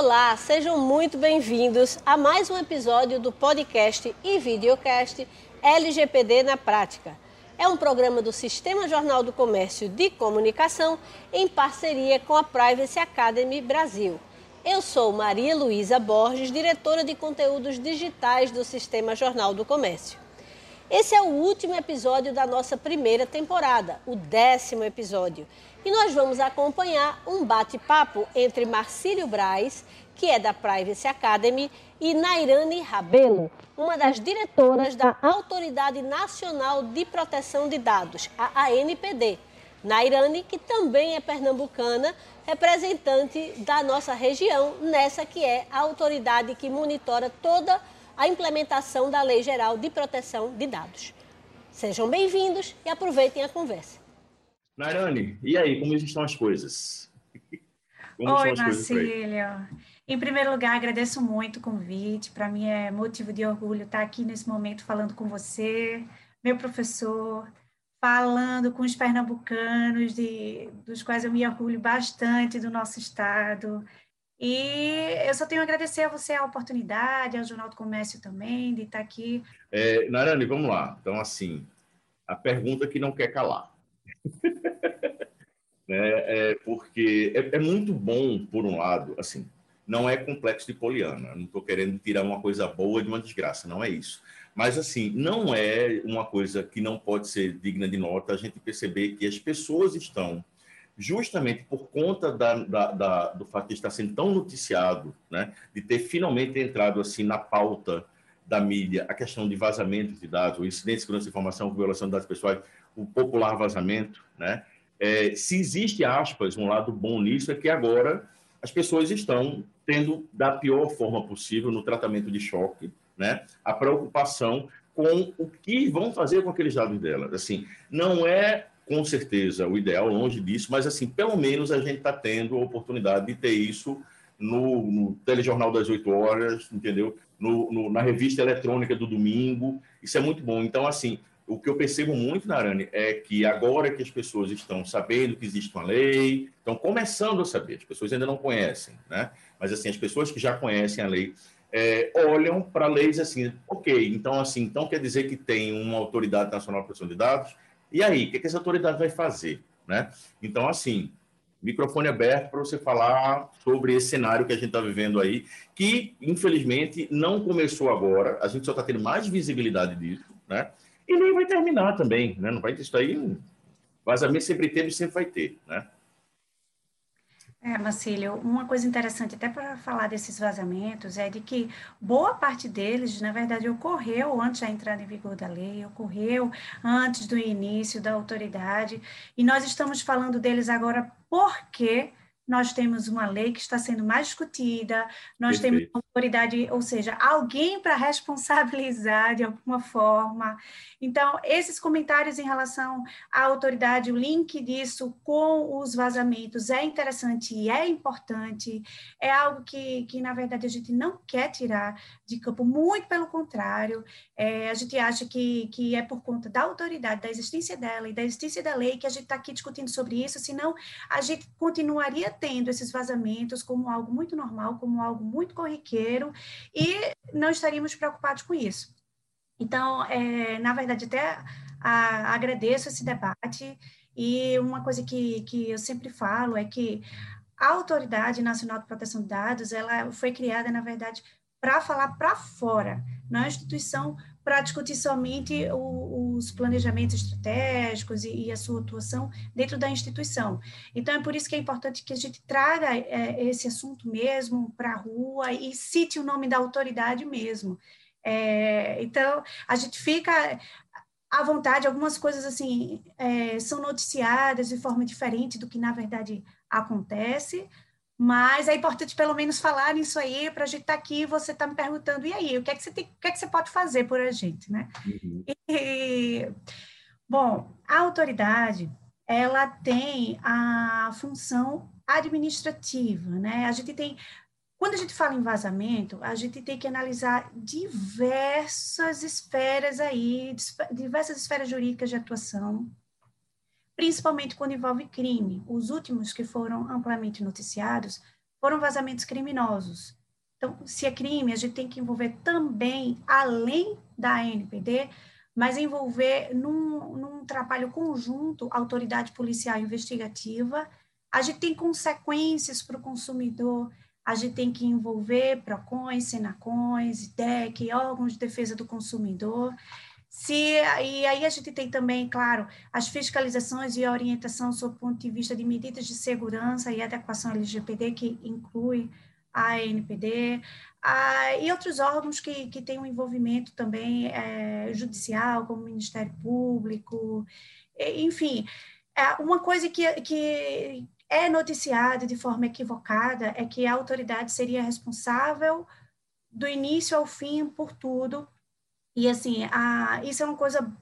Olá, sejam muito bem-vindos a mais um episódio do podcast e videocast LGPD na Prática. É um programa do Sistema Jornal do Comércio de Comunicação em parceria com a Privacy Academy Brasil. Eu sou Maria Luísa Borges, diretora de conteúdos digitais do Sistema Jornal do Comércio. Esse é o último episódio da nossa primeira temporada, o décimo episódio. E nós vamos acompanhar um bate-papo entre Marcílio Braz, que é da Privacy Academy, e Nairane Rabelo, uma das diretoras da Autoridade Nacional de Proteção de Dados, a ANPD. Nairane, que também é pernambucana, representante da nossa região, nessa que é a autoridade que monitora toda a implementação da Lei Geral de Proteção de Dados. Sejam bem-vindos e aproveitem a conversa. Nairane, e aí, como estão as coisas? Como Oi, Marcília. Em primeiro lugar, agradeço muito o convite. Para mim é motivo de orgulho estar aqui nesse momento falando com você, meu professor, falando com os pernambucanos, de, dos quais eu me orgulho bastante do nosso estado. E eu só tenho a agradecer a você a oportunidade, ao Jornal do Comércio também, de estar aqui. É, Narani, vamos lá. Então, assim, a pergunta que não quer calar. é, é, porque é, é, muito bom, por um lado, assim, não é complexo de poliana. Não estou querendo tirar uma coisa boa de uma desgraça, não é isso. Mas, assim, não é uma coisa que não pode ser digna de nota a gente perceber que as pessoas estão justamente por conta da, da, da, do fato de estar sendo tão noticiado, né, de ter finalmente entrado assim na pauta da mídia a questão de vazamento de dados, o incidente de segurança de informação, violação de dados pessoais, o popular vazamento, né? É, se existe aspas um lado bom nisso é que agora as pessoas estão tendo da pior forma possível no tratamento de choque, né? A preocupação com o que vão fazer com aqueles dados delas. Assim, não é com certeza o ideal, longe disso, mas assim, pelo menos a gente está tendo a oportunidade de ter isso no, no telejornal das 8 horas, entendeu? No, no, na revista eletrônica do domingo, isso é muito bom. Então, assim, o que eu percebo muito, Narani, é que agora que as pessoas estão sabendo que existe uma lei, estão começando a saber, as pessoas ainda não conhecem, né? Mas, assim, as pessoas que já conhecem a lei é, olham para leis assim, ok, então, assim, então quer dizer que tem uma autoridade nacional de proteção de dados, e aí, o que, que essa autoridade vai fazer? Né? Então, assim, microfone aberto para você falar sobre esse cenário que a gente está vivendo aí, que, infelizmente, não começou agora, a gente só está tendo mais visibilidade disso, né? E nem vai terminar também, né? Não vai ter isso aí, vazamento sempre teve e sempre vai ter, né? É, Marcílio, uma coisa interessante até para falar desses vazamentos é de que boa parte deles, na verdade, ocorreu antes da entrada em vigor da lei, ocorreu antes do início da autoridade, e nós estamos falando deles agora porque nós temos uma lei que está sendo mais discutida, nós Perfeito. temos autoridade, ou seja, alguém para responsabilizar de alguma forma. Então, esses comentários em relação à autoridade, o link disso com os vazamentos é interessante e é importante, é algo que, que na verdade, a gente não quer tirar de campo, muito pelo contrário, é, a gente acha que, que é por conta da autoridade, da existência dela e da existência da lei que a gente está aqui discutindo sobre isso, senão a gente continuaria tendo esses vazamentos como algo muito normal, como algo muito corriqueiro, e não estaríamos preocupados com isso. Então, é, na verdade, até a, agradeço esse debate, e uma coisa que, que eu sempre falo é que a Autoridade Nacional de Proteção de Dados, ela foi criada, na verdade, para falar para fora, não é uma instituição para discutir somente o, os planejamentos estratégicos e, e, a sua atuação dentro da instituição. Então, é por isso que é importante que a gente traga é, esse assunto mesmo para a rua e cite o nome da autoridade mesmo. É, então, a gente fica à vontade, algumas coisas assim é, são noticiadas de forma diferente do que na verdade acontece, mas é importante pelo menos falar isso aí para a gente estar tá aqui. Você está me perguntando e aí, o que é que você tem, o que é que você pode fazer por a gente, né? Uhum. E, bom, a autoridade ela tem a função administrativa, né? A gente tem quando a gente fala em vazamento, a gente tem que analisar diversas esferas aí, diversas esferas jurídicas de atuação, principalmente quando envolve crime. Os últimos que foram amplamente noticiados foram vazamentos criminosos. Então, se é crime, a gente tem que envolver também, além da NPD, mas envolver num, num trabalho conjunto autoridade policial investigativa. A gente tem consequências para o consumidor, a gente tem que envolver PROCONs, SENACONs, IDEC, órgãos de defesa do consumidor. Se, e aí a gente tem também, claro, as fiscalizações e orientação sob o ponto de vista de medidas de segurança e adequação LGPD, que inclui a ANPD, a, e outros órgãos que, que têm um envolvimento também é, judicial, como o Ministério Público, enfim. É, uma coisa que, que é noticiada de forma equivocada é que a autoridade seria responsável do início ao fim por tudo, e assim, a, isso é uma coisa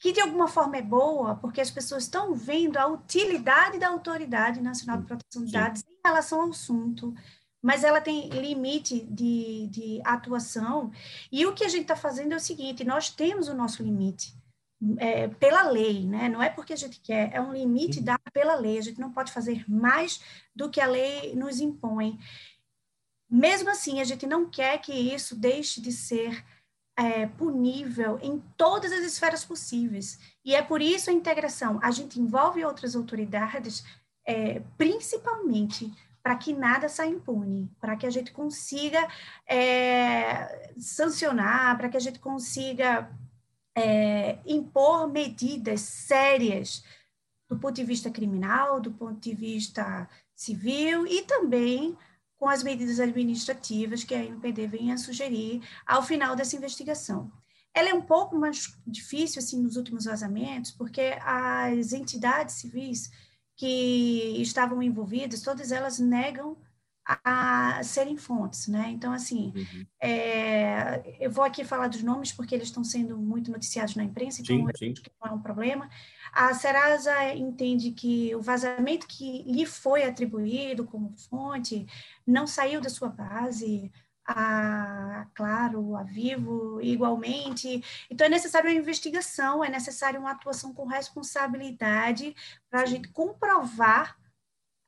que de alguma forma é boa, porque as pessoas estão vendo a utilidade da Autoridade Nacional de Proteção de Dados em relação ao assunto, mas ela tem limite de, de atuação, e o que a gente está fazendo é o seguinte, nós temos o nosso limite, é, pela lei, né? não é porque a gente quer, é um limite dado pela lei, a gente não pode fazer mais do que a lei nos impõe. Mesmo assim, a gente não quer que isso deixe de ser é, punível em todas as esferas possíveis. E é por isso a integração. A gente envolve outras autoridades, é, principalmente para que nada saia impune, para que a gente consiga é, sancionar, para que a gente consiga é, impor medidas sérias do ponto de vista criminal, do ponto de vista civil e também com as medidas administrativas que a NPD vem sugerir ao final dessa investigação. Ela é um pouco mais difícil assim nos últimos vazamentos, porque as entidades civis que estavam envolvidas, todas elas negam a serem fontes, né? Então, assim, uhum. é, eu vou aqui falar dos nomes porque eles estão sendo muito noticiados na imprensa, então sim, sim. não é um problema. A Serasa entende que o vazamento que lhe foi atribuído como fonte não saiu da sua base, a Claro, a Vivo, igualmente. Então, é necessário uma investigação, é necessário uma atuação com responsabilidade para a gente comprovar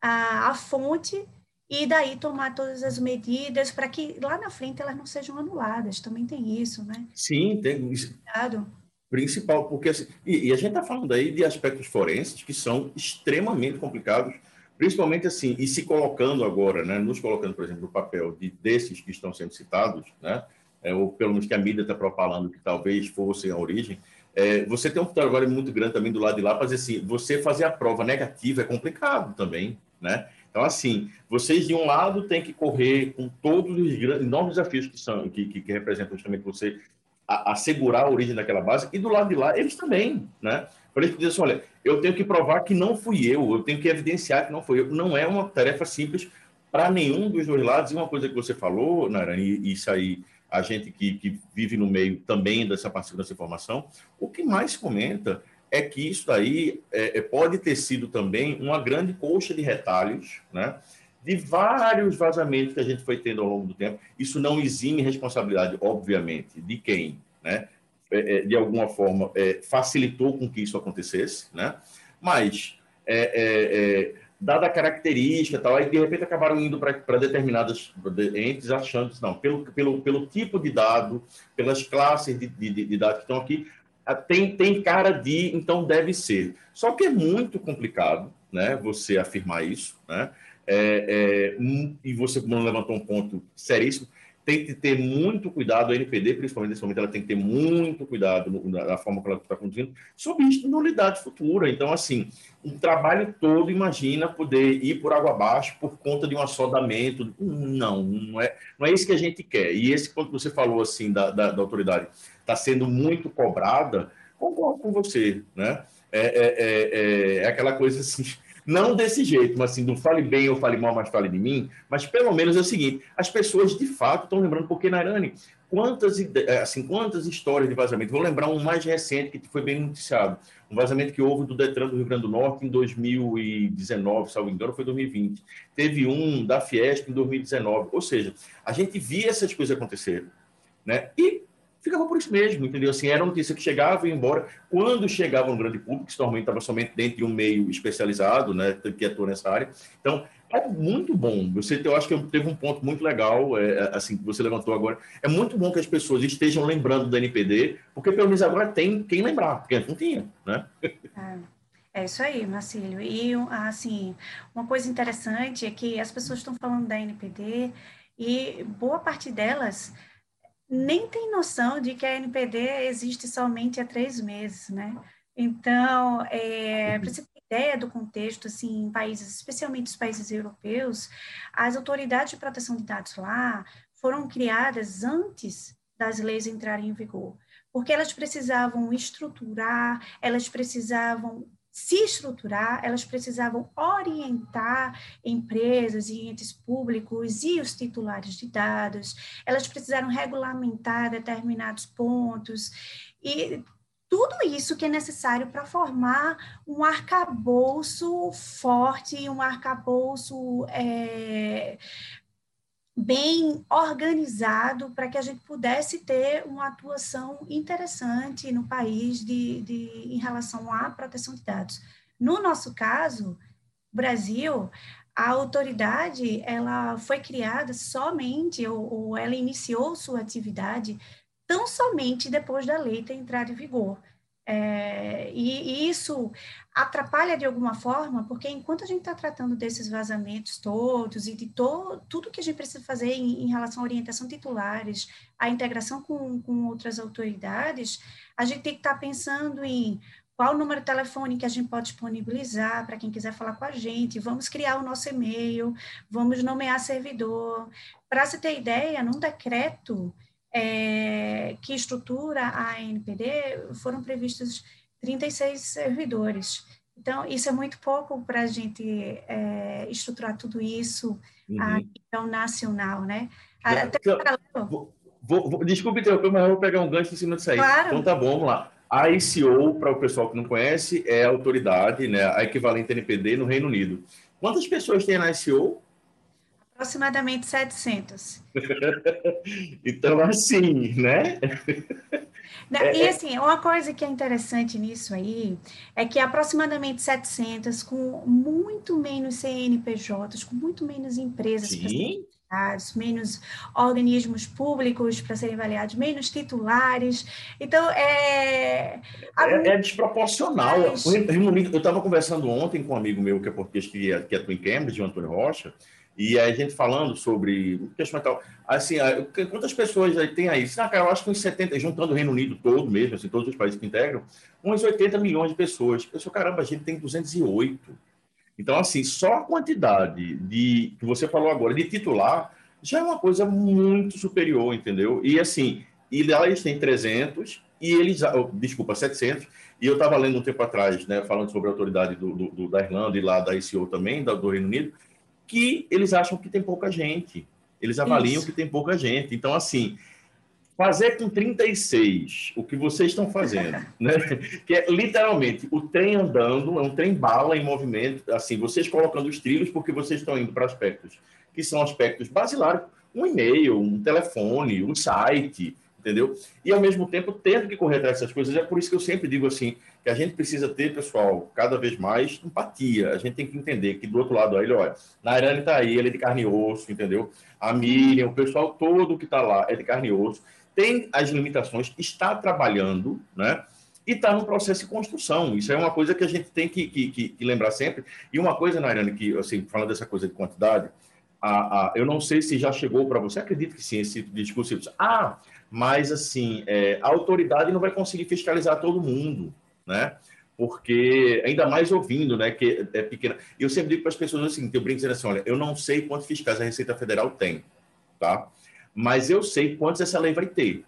a, a fonte e daí tomar todas as medidas para que lá na frente elas não sejam anuladas. Também tem isso, né? Sim, tem isso. Cuidado principal, porque assim, e, e, a gente está falando aí de aspectos forenses que são extremamente complicados, principalmente assim, e se colocando agora, né, nos colocando, por exemplo, no papel de desses que estão sendo citados, né, é, ou pelo menos que a mídia está propalando que talvez fossem a origem, é, você tem um trabalho muito grande também do lado de lá, fazer assim, você fazer a prova negativa é complicado também, né? Então, assim, vocês de um lado têm que correr com todos os grandes, enormes desafios que são que, que, que representam justamente você assegurar a, origem daquela base, e do lado de lá, eles também, né? Por isso que assim, olha, eu tenho que provar que não fui eu, eu tenho que evidenciar que não fui eu. Não é uma tarefa simples para nenhum dos dois lados. E uma coisa que você falou, Narani, e isso aí, a gente que, que vive no meio também dessa parte dessa informação, o que mais comenta é que isso aí é, é, pode ter sido também uma grande coxa de retalhos, né? de vários vazamentos que a gente foi tendo ao longo do tempo. Isso não exime responsabilidade, obviamente, de quem, né? É, é de alguma forma, é, facilitou com que isso acontecesse, né? Mas, é, é, dada a característica tal, aí de repente acabaram indo para determinadas entes achando não, pelo, pelo, pelo tipo de dado, pelas classes de, de, de dados que estão aqui, tem, tem cara de, então deve ser. Só que é muito complicado, né, você afirmar isso, né? É, é, um, e você levantou um ponto seríssimo, tem que ter muito cuidado, a NPD, principalmente nesse momento, ela tem que ter muito cuidado na, forma como ela está conduzindo, sobre isso nulidade futura. Então, assim, um trabalho todo, imagina poder ir por água abaixo por conta de um assodamento. Não, não é, não é isso que a gente quer. E esse ponto que você falou, assim, da, da, da autoridade, está sendo muito cobrada, concordo com você, né? É, é, é, é, é aquela coisa assim não desse jeito, mas assim, não fale bem ou fale mal, mas fale de mim. Mas pelo menos é o seguinte: as pessoas de fato estão lembrando, porque, Nairane, quantas, eh, assim, quantas histórias de vazamento? Vou lembrar um mais recente que foi bem noticiado. Um vazamento que houve do Detran do Rio Grande do Norte em 2019, salvo engano, foi 2020. Teve um da Fiesp em 2019. Ou seja, a gente via essas coisas acontecerem. Né? E ficava por isso mesmo, entendeu? Assim, era notícia que chegava e ia embora. Quando chegava no grande público, que normalmente estava somente dentro de um meio especializado, né, que atua nessa área. Então, É muito bom. Você, eu acho que teve um ponto muito legal, é, é, assim, que você levantou agora. É muito bom que as pessoas estejam lembrando do NPD, porque pelo menos agora tem quem lembrar, porque não tinha, né? É. É isso aí, Marcílio. E, assim, uma coisa interessante é que as pessoas estão falando da NPD e boa parte delas nem tem noção de que a NPD existe somente há três meses, né? Então, é, para você ter ideia do contexto, assim, em países, especialmente os países europeus, as autoridades de proteção de dados lá foram criadas antes das leis entrarem em vigor, porque elas precisavam estruturar, elas precisavam se estruturar, elas precisavam orientar empresas e entes públicos e os titulares de dados, elas precisaram regulamentar determinados pontos e tudo isso que é necessário para formar um arcabouço forte, um arcabouço é, bem organizado para que a gente pudesse ter uma atuação interessante no país de, de, em relação à proteção de dados. No nosso caso, Brasil, a autoridade ela foi criada somente, ou, ou ela iniciou sua atividade tão somente depois da lei ter entrado em vigor. É, e, e, isso atrapalha de alguma forma, porque enquanto a gente está tratando desses vazamentos todos e de to, tudo que a gente precisa fazer em, em relação à orientação titulares, a integração com, com outras autoridades, a gente tem que estar tá pensando em qual o número de telefone que a gente pode disponibilizar para quem quiser falar com a gente, vamos criar o nosso e-mail, vamos nomear servidor. Para você ter ideia, num decreto é, que estrutura a NPD, foram previstos 36 servidores. Então, isso é muito pouco para a gente é, estruturar tudo isso uhum. a nível nacional, né? Até então, vou, vou, desculpe interromper, mas eu vou pegar um gancho em cima disso aí. Claro. Então, tá bom, vamos lá. A ICO, para o pessoal que não conhece, é a autoridade, né, a equivalente NPD no Reino Unido. Quantas pessoas tem na ICO? Aproximadamente 700. então, assim, né? É, e é. assim, uma coisa que é interessante nisso aí é que aproximadamente 700, com muito menos CNPJs, com muito menos empresas Sim menos organismos públicos para serem avaliados, menos titulares. Então, é. É, é desproporcional. Mas... Eu estava conversando ontem com um amigo meu que é português, que, que atua em Cambridge, o Antônio Rocha, e a gente falando sobre questão tal, assim, quantas pessoas tem aí? Ah, cara, eu acho que uns 70, juntando o Reino Unido todo mesmo, assim, todos os países que integram, uns 80 milhões de pessoas. Eu sou, caramba, a gente tem 208. Então, assim, só a quantidade de que você falou agora de titular já é uma coisa muito superior, entendeu? E assim, e lá eles têm 300 e eles, oh, desculpa, 700. E eu estava lendo um tempo atrás, né, falando sobre a autoridade do, do, da Irlanda e lá da ICO também, da, do Reino Unido, que eles acham que tem pouca gente. Eles avaliam Isso. que tem pouca gente. Então, assim, fazer com 36 o que vocês estão fazendo, né? Que é literalmente o trem andando, é um trem bala em movimento, assim, vocês colocando os trilhos porque vocês estão indo para aspectos que são aspectos basilares, um e-mail, um telefone, um site, entendeu? E ao mesmo tempo tendo que correr atrás dessas coisas. É por isso que eu sempre digo assim, que a gente precisa ter, pessoal, cada vez mais empatia. A gente tem que entender que do outro lado aí, olha, Nairane está aí, ele é de carne e osso, entendeu? A Miriam, o pessoal todo que está lá é de carne e osso, tem as limitações, está trabalhando, né? E está no processo de construção. Isso é uma coisa que a gente tem que, que, que, que lembrar sempre. E uma coisa, Nairane, que, assim, falando dessa coisa de quantidade, a, a, eu não sei se já chegou para você, acredito que sim, esse discurso. Ah, mas assim, é, a autoridade não vai conseguir fiscalizar todo mundo né? Porque, ainda mais ouvindo, né, que é pequena. Eu sempre digo para as pessoas assim, eu brinco dizendo assim, olha, eu não sei quantos fiscais a Receita Federal tem, tá? Mas eu sei quantos essa lei vai ter.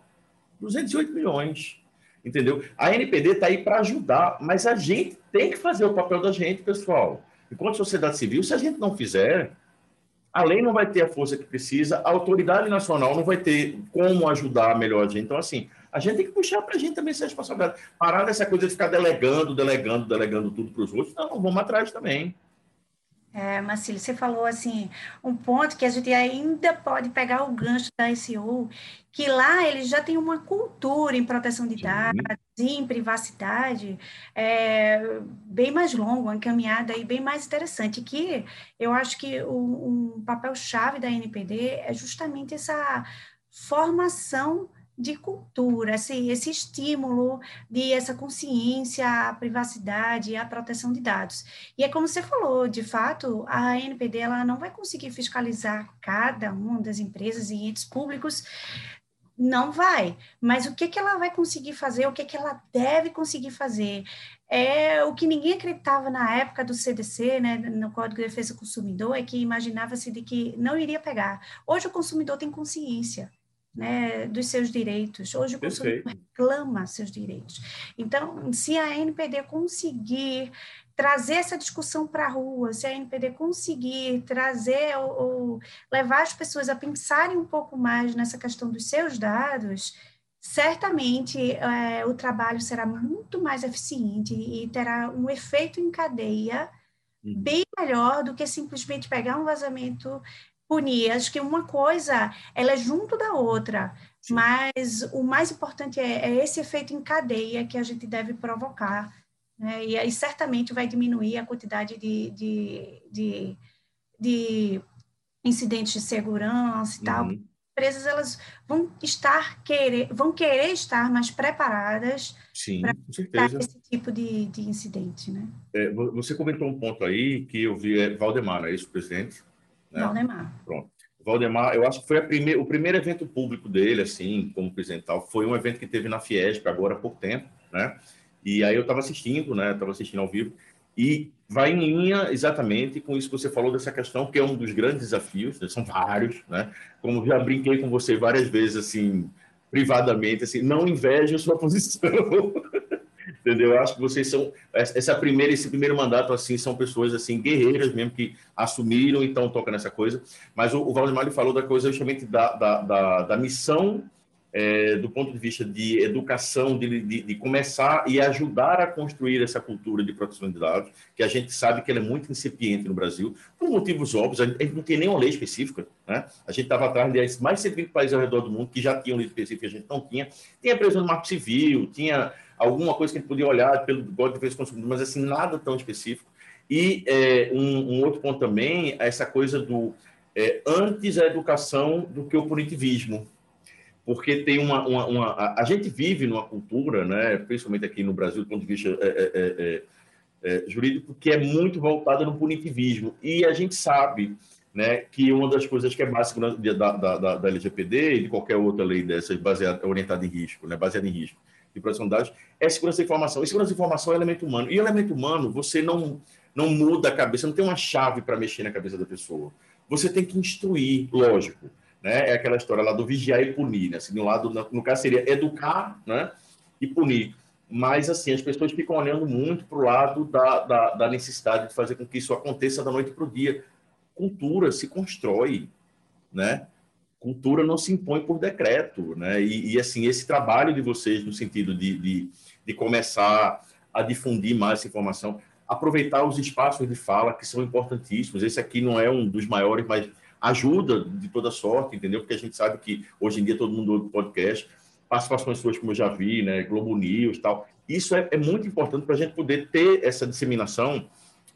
208 milhões, entendeu? A NPD está aí para ajudar, mas a gente tem que fazer o papel da gente, pessoal. Enquanto sociedade civil, se a gente não fizer, a lei não vai ter a força que precisa, a autoridade nacional não vai ter como ajudar melhor a gente. Então, assim, a gente tem que puxar para a gente também ser responsabilidade. Parar dessa coisa de ficar delegando, delegando, delegando tudo para os outros. Não, vamos atrás também. É, Marcílio, você falou assim, um ponto que a gente ainda pode pegar o gancho da SEO, que lá eles já têm uma cultura em proteção de dados, em privacidade, é, bem mais longa, uma caminhada e bem mais interessante, que eu acho que um, um papel-chave da NPD é justamente essa formação de cultura, esse, esse estímulo de essa consciência à privacidade à proteção de dados. E é como você falou, de fato, a NPD ela não vai conseguir fiscalizar cada uma das empresas e entes públicos, não vai. Mas o que, que ela vai conseguir fazer, o que, que ela deve conseguir fazer? É o que ninguém acreditava na época do CDC, né, no Código de Defesa do Consumidor, é que imaginava-se de que não iria pegar. Hoje o consumidor tem consciência né, dos seus direitos. Hoje o consumidor reclama seus direitos. Então, se a NPD conseguir trazer essa discussão para a rua, se a NPD conseguir trazer ou, ou, levar as pessoas a pensarem um pouco mais nessa questão dos seus dados, certamente é, o trabalho será muito mais eficiente e terá um efeito em cadeia uhum. bem melhor do que simplesmente pegar um vazamento punir. Acho que uma coisa, ela é junto da outra, Sim. mas o mais importante é, é, esse efeito em cadeia que a gente deve provocar, né? e aí certamente vai diminuir a quantidade de, de, de, de incidentes de segurança e uhum. tal. Empresas elas vão estar querer, vão querer estar mais preparadas para esse tipo de, de incidente, né? É, você comentou um ponto aí que eu vi é Valdemar, é isso, presidente? Né? Valdemar. Pronto. Valdemar, eu acho que foi primeir, o primeiro evento público dele, assim, como presidente tal, foi um evento que teve na Fiesp agora há pouco tempo, né? E aí eu estava assistindo, né? Estava assistindo ao vivo e vai em linha exatamente com isso que você falou dessa questão, que é um dos grandes desafios, né? são vários, né? Como já brinquei com você várias vezes, assim, privadamente, assim, não inveje a sua posição entendeu? Eu acho que vocês são essa primeira esse primeiro mandato assim são pessoas assim guerreiras mesmo que assumiram e estão tocando essa coisa. Mas o, o Valdemar falou da coisa justamente da, da, da, da missão é, do ponto de vista de educação, de, de, de, começar e ajudar a construir essa cultura de proteção de dados, que a gente sabe que ela é muito incipiente no Brasil, por motivos óbvios, a gente não tem nenhuma lei específica, né? A gente estava atrás de mais de 120 países ao redor do mundo que já tinham lei específica, a gente não tinha. Tinha previsão do marco civil, tinha alguma coisa que gente podia olhar pelo Código de Defesa do Consumidor, mas assim, nada tão específico. E é, um, um, outro ponto também é essa coisa do é, antes a educação do que o punitivismo. Porque tem uma, uma, uma a, a, gente vive numa cultura, né, principalmente aqui no Brasil, do ponto de vista é, é, é, é jurídico, que é muito voltada no punitivismo. E a gente sabe né, que uma das coisas que é básica da, da, da, da LGPD e de qualquer outra lei dessas baseada, orientada em risco, né, baseada em risco, de proteção de dados, é segurança da informação. E segurança da informação é elemento humano. E elemento humano, você não, não muda a cabeça, não tem uma chave para mexer na cabeça da pessoa. Você tem que instruir, lógico. Né? É aquela história lá do vigiar e punir. Né? Assim, no, lado, no caso, seria educar né? e punir. Mas, assim, as pessoas ficam olhando muito para o lado da, da, da necessidade de fazer com que isso aconteça da noite para o dia. Cultura se constrói, né? Cultura não se impõe por decreto, né? E, e assim, esse trabalho de vocês no sentido de, de, de, começar a difundir mais essa informação, aproveitar os espaços de fala que são importantíssimos. Esse aqui não é um dos maiores, mas ajuda de toda sorte, entendeu? Porque a gente sabe que hoje em dia todo mundo ouve podcast, participações suas, como eu já vi, né? Globo News tal. Isso é, é muito importante para a gente poder ter essa disseminação.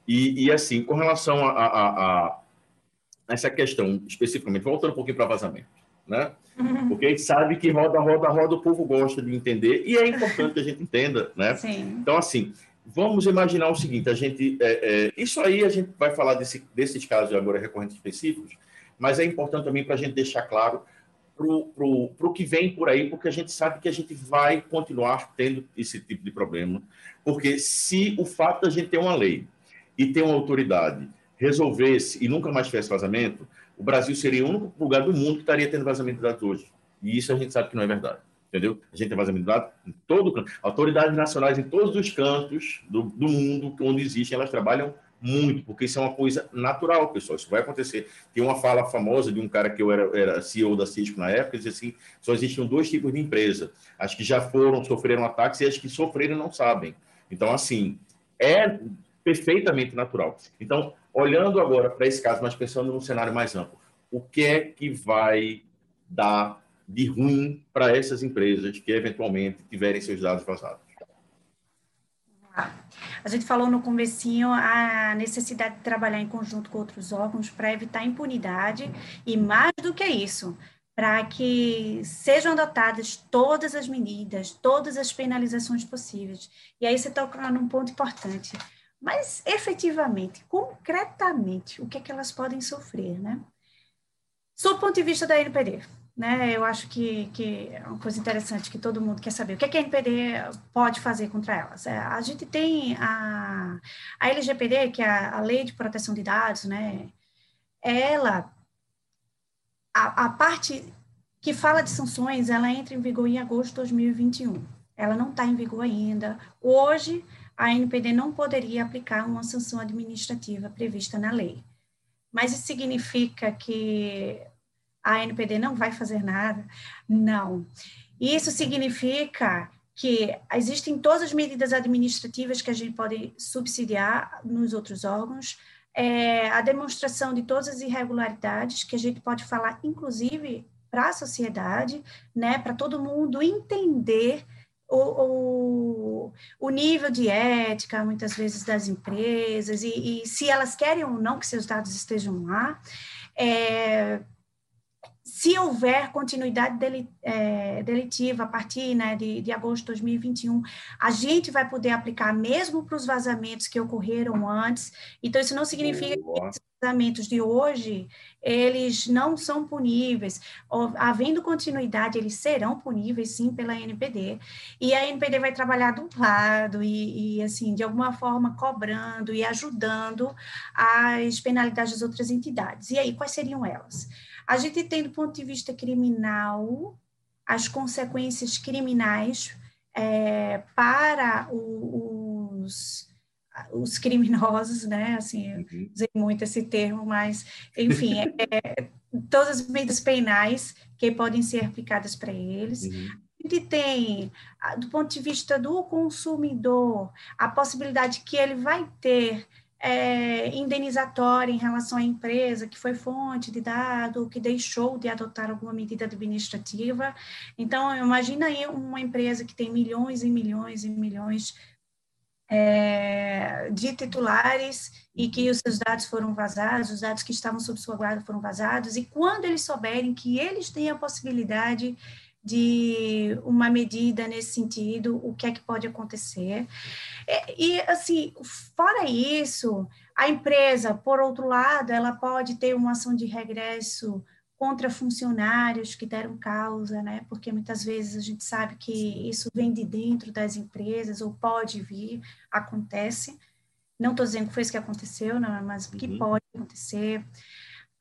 E, e assim, com relação a, a, a essa questão especificamente, voltando um pouquinho para vazamento, né? Uhum. Porque a gente sabe que roda, roda, roda, o povo gosta de entender e é importante que a gente entenda, né? Sim. Então, assim, vamos imaginar o seguinte: a gente, é, é, isso aí a gente vai falar desse, desses casos agora recorrentes específicos, mas é importante também para a gente deixar claro para o que vem por aí, porque a gente sabe que a gente vai continuar tendo esse tipo de problema, porque se o fato da gente ter uma lei e ter uma autoridade resolvesse e nunca mais tivesse vazamento, o Brasil seria o único lugar do mundo que estaria tendo vazamento de dados hoje. E isso a gente sabe que não é verdade. Entendeu? A gente tem vazamento de dados em todo canto. Autoridades nacionais em todos os cantos do, do mundo onde existem, elas trabalham muito, porque isso é uma coisa natural, pessoal. Isso vai acontecer. Tem uma fala famosa de um cara que eu era, era CEO da Cisco na época, dizia assim: só existiam dois tipos de empresa. As que já foram, sofreram ataques e as que sofreram não sabem. Então, assim, é perfeitamente natural. Então, olhando agora para esse caso, mas pensando num cenário mais amplo, o que é que vai dar de ruim para essas empresas que eventualmente tiverem seus dados vazados? A gente falou no comecinho a necessidade de trabalhar em conjunto com outros órgãos para evitar impunidade e mais do que isso, para que sejam adotadas todas as medidas, todas as penalizações possíveis. E aí você toca num ponto importante. Mas, efetivamente, concretamente, o que é que elas podem sofrer, né? Sob o ponto de vista da NPD, né? Eu acho que, que é uma coisa interessante que todo mundo quer saber. O que, é que a NPD pode fazer contra elas? É, a gente tem a, a LGPD, que é a, a Lei de Proteção de Dados, né? Ela, a, a parte que fala de sanções, ela entra em vigor em agosto de 2021. Ela não está em vigor ainda. Hoje, a NPD não poderia aplicar uma sanção administrativa prevista na lei. Mas isso significa que a NPD não vai fazer nada? Não. Isso significa que existem todas as medidas administrativas que a gente pode subsidiar nos outros órgãos, é, a demonstração de todas as irregularidades que a gente pode falar, inclusive para a sociedade, né, para todo mundo entender o, o, o, nível de ética, muitas vezes, das empresas, e, e, se elas querem ou não que seus dados estejam lá. É, se houver continuidade deli, é, delitiva a partir né, de, de agosto de 2021, a gente vai poder aplicar mesmo para os vazamentos que ocorreram antes. Então, isso não significa Boa. que vazamentos de hoje, eles não são puníveis. Havendo continuidade, eles serão puníveis, sim, pela NPD. E a NPD vai trabalhar do lado e, e, assim, de alguma forma, cobrando e ajudando as penalidades das outras entidades. E aí, quais seriam elas? A gente tem, do ponto de vista criminal, as consequências criminais é, para os os criminosos, né? Assim, uhum. usei muito esse termo, mas, enfim, é, é, todas as medidas penais que podem ser aplicadas para eles. Uhum. A gente tem, do ponto de vista do consumidor, a possibilidade que ele vai ter é, indenizatória em relação à empresa que foi fonte de dado, que deixou de adotar alguma medida administrativa. Então, imagina aí uma empresa que tem milhões e milhões e milhões é, de titulares e que os seus dados foram vazados, os dados que estavam sob sua guarda foram vazados, e quando eles souberem que eles têm a possibilidade de uma medida nesse sentido, o que é que pode acontecer. E, e assim, fora isso, a empresa, por outro lado, ela pode ter uma ação de regresso contra funcionários que deram causa, né? Porque muitas vezes a gente sabe que isso vem de dentro das empresas ou pode vir, acontece. Não estou dizendo que foi isso que aconteceu, não, mas que uhum. pode acontecer.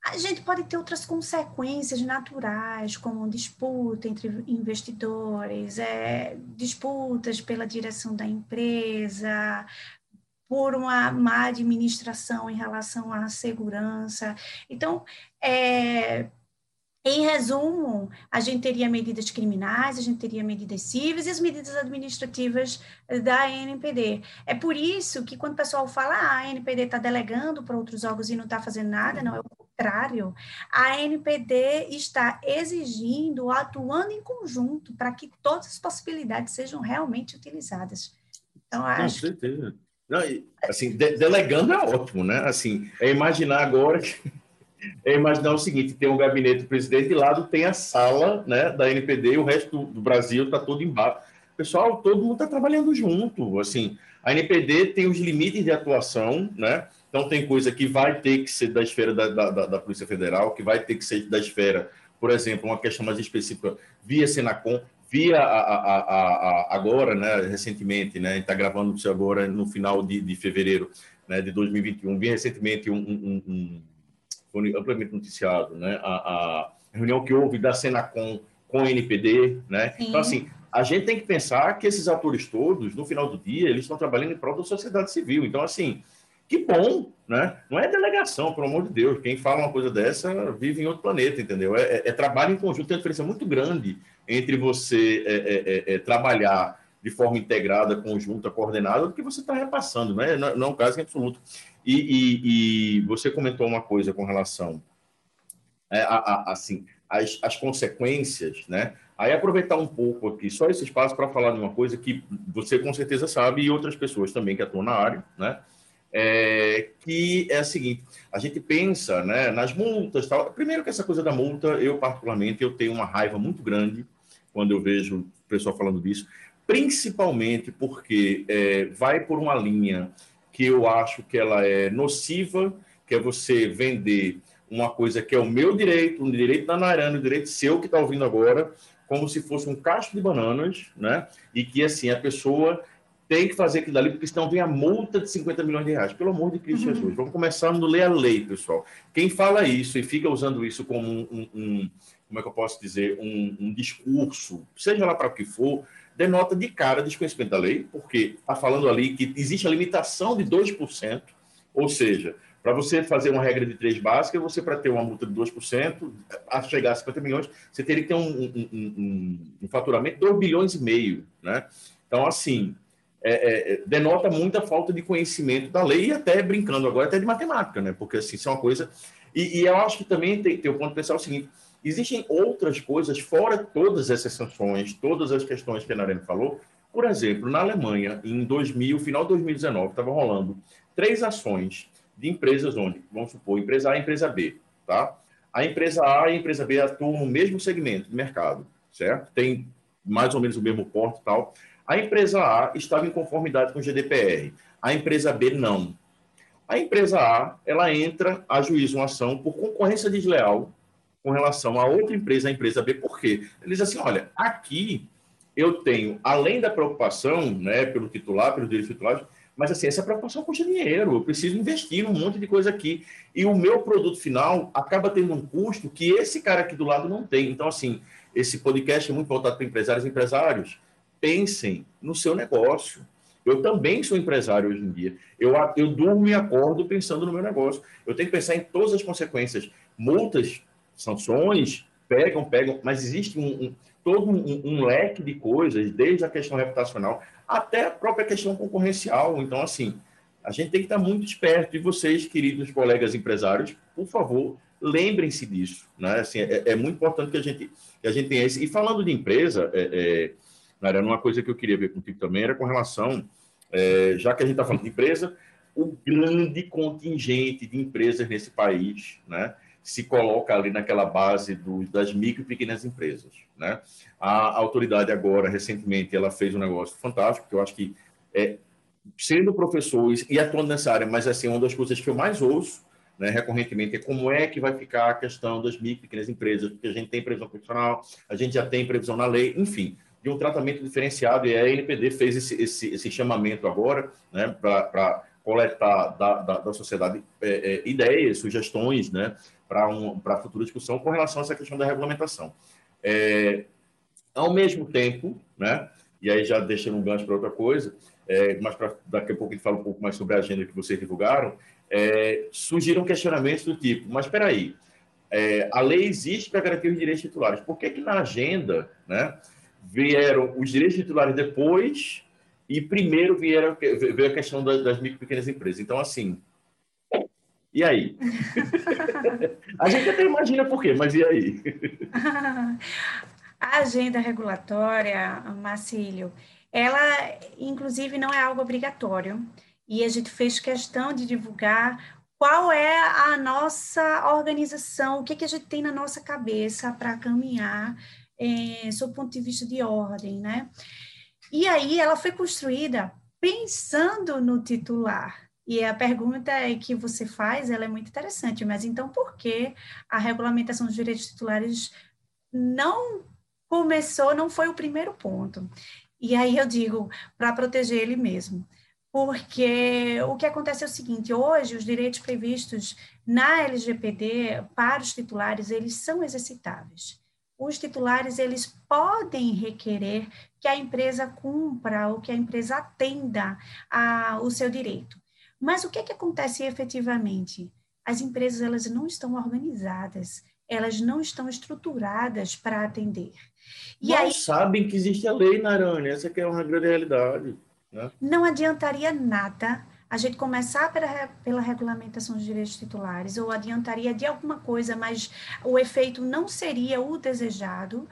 A gente pode ter outras consequências naturais, como disputa entre investidores, é, disputas pela direção da empresa, por uma má administração em relação à segurança. Então, é, em resumo, a gente teria medidas criminais, a gente teria medidas cíveis e as medidas administrativas da NPD. É por isso que quando o pessoal fala ah, a NPD está delegando para outros órgãos e não está fazendo nada, não, é o contrário. A NPD está exigindo, atuando em conjunto para que todas as possibilidades sejam realmente utilizadas. Então, acho... Com certeza. Não, assim, de delegando é ótimo, né? Assim, é imaginar agora que é imaginar o seguinte: tem um gabinete do presidente, de lado tem a sala né, da NPD, e o resto do, Brasil está todo embaixo. Pessoal, todo mundo está trabalhando junto. Assim, a NPD tem os limites de atuação, né? Então, tem coisa que vai ter que ser da esfera da, da, da Polícia Federal, que vai ter que ser da esfera, por exemplo, uma questão mais específica, via Senacom, via a, a, a, agora, né, recentemente, né, está gravando isso agora no final de, de fevereiro né, de 2021, via recentemente um, um, um foi amplamente noticiado, né? A, a reunião que houve da Senacom com o NPD, né? Sim. Então, assim, a gente tem que pensar que esses atores todos, no final do dia, eles estão trabalhando em prol da sociedade civil. Então, assim, que bom, né? Não é delegação, pelo amor de Deus. Quem fala uma coisa dessa vive em outro planeta, entendeu? É, é, é trabalho em conjunto, tem uma diferença muito grande entre você é, é, é, é trabalhar de forma integrada, conjunta, coordenada, do que você está repassando, né? não, não é um caso em absoluto. E, e, e, você comentou uma coisa com relação é, a, a, assim, as, as consequências, né? Aí aproveitar um pouco aqui, só esse espaço para falar de uma coisa que você com certeza sabe e outras pessoas também que atuam na área, né? É, que é a seguinte, a gente pensa né, nas multas, tal. primeiro que essa coisa da multa, eu particularmente, eu tenho uma raiva muito grande quando eu vejo o pessoal falando disso, principalmente porque é, vai por uma linha que eu acho que ela é nociva, que é você vender uma coisa que é o meu direito, um direito da Narana, um direito seu que está ouvindo agora, como se fosse um cacho de bananas, né? E que assim a pessoa tem que fazer aquilo ali, porque senão vem a multa de 50 milhões de reais. Pelo amor de Cristo uhum. Jesus. Vamos começar a ler a lei, pessoal. Quem fala isso e fica usando isso como um, um, um como é que eu posso dizer, um, um discurso, seja lá para o que for, denota de cara desconhecimento da lei, porque está falando ali que existe a limitação de 2%, ou seja, para você fazer uma regra de três básica, você, para ter uma multa de 2%, a chegar a 50 milhões, você teria que ter um, um, um, um faturamento de 2 bilhões e meio. Né? Então, assim, é, é, denota muita falta de conhecimento da lei e até brincando agora, até de matemática, né? porque assim, isso é uma coisa... E, e eu acho que também tem, tem o ponto de pensar o seguinte, Existem outras coisas, fora todas essas sanções, todas as questões que a Narene falou. Por exemplo, na Alemanha, em 2000, final de 2019, estava rolando três ações de empresas onde, vamos supor, empresa A e empresa B, tá? A empresa A e a empresa B atuam no mesmo segmento de mercado, certo? Tem mais ou menos o mesmo porte e tal. A empresa A estava em conformidade com o GDPR, a empresa B não. A empresa A, ela entra juízo uma ação por concorrência desleal com relação a outra empresa, a empresa B. Por quê? Eles assim, olha, aqui eu tenho, além da preocupação né, pelo titular, pelos direitos titulares, mas assim, essa preocupação custa dinheiro, eu preciso investir num monte de coisa aqui. E o meu produto final acaba tendo um custo que esse cara aqui do lado não tem. Então, assim, esse podcast é muito voltado para empresários e empresários. Pensem no seu negócio. Eu também sou empresário hoje em dia. Eu, eu durmo e acordo pensando no meu negócio. Eu tenho que pensar em todas as consequências. Multas sanções, pegam, pegam, mas existe um, um todo um, um, leque de coisas, desde a questão reputacional até a própria questão concorrencial. Então, assim, a gente tem que estar muito esperto. E vocês, queridos colegas empresários, por favor, lembrem-se disso. Né? Assim, é, é, muito importante que a gente, que a gente tenha esse. E falando de empresa, é, é, era uma coisa que eu queria ver contigo também, era com relação, é, já que a gente está falando de empresa, o grande contingente de empresas nesse país, né? Se coloca ali naquela base do, das micro e pequenas empresas. Né? A autoridade agora, recentemente, ela fez um negócio fantástico, que eu acho que, é, sendo professor e atuando nessa área, mas assim, uma das coisas que eu mais ouço né, recorrentemente é como é que vai ficar a questão das micro e pequenas empresas, porque a gente tem previsão profissional, a gente já tem previsão na lei, enfim, de um tratamento diferenciado, e a NPD fez esse, esse, esse chamamento agora né, para coletar da, da, da sociedade é, é, ideias, sugestões, né, para um, a futura discussão com relação a essa questão da regulamentação. É, ao mesmo tempo, né, e aí já deixando um gancho para outra coisa, é, mas pra, daqui a pouco a gente fala um pouco mais sobre a agenda que vocês divulgaram, é, surgiram questionamentos do tipo, mas espera aí, é, a lei existe para garantir os direitos titulares, por que que na agenda né, vieram os direitos titulares depois e primeiro vieram, veio a questão das, das micro e pequenas empresas? Então, assim, e aí? a gente até imagina por quê, mas e aí? a agenda regulatória, Marcílio, ela, inclusive, não é algo obrigatório. E a gente fez questão de divulgar qual é a nossa organização, o que, que a gente tem na nossa cabeça para caminhar é, sob o ponto de vista de ordem, né? E aí ela foi construída pensando no titular, e a pergunta que você faz, ela é muito interessante, mas então por que a regulamentação dos direitos titulares não começou, não foi o primeiro ponto? E aí eu digo, para proteger ele mesmo. Porque o que acontece é o seguinte, hoje os direitos previstos na LGPD para os titulares, eles são exercitáveis. Os titulares, eles podem requerer que a empresa cumpra ou que a empresa atenda ao seu direito. Mas o que, é que acontece efetivamente? As empresas elas não estão organizadas, elas não estão estruturadas para atender. E não aí, sabem que existe a lei, Narane, essa que é uma grande realidade. Né? Não adiantaria nada a gente começar pela, pela regulamentação dos direitos titulares, ou adiantaria de alguma coisa, mas o efeito não seria o desejado,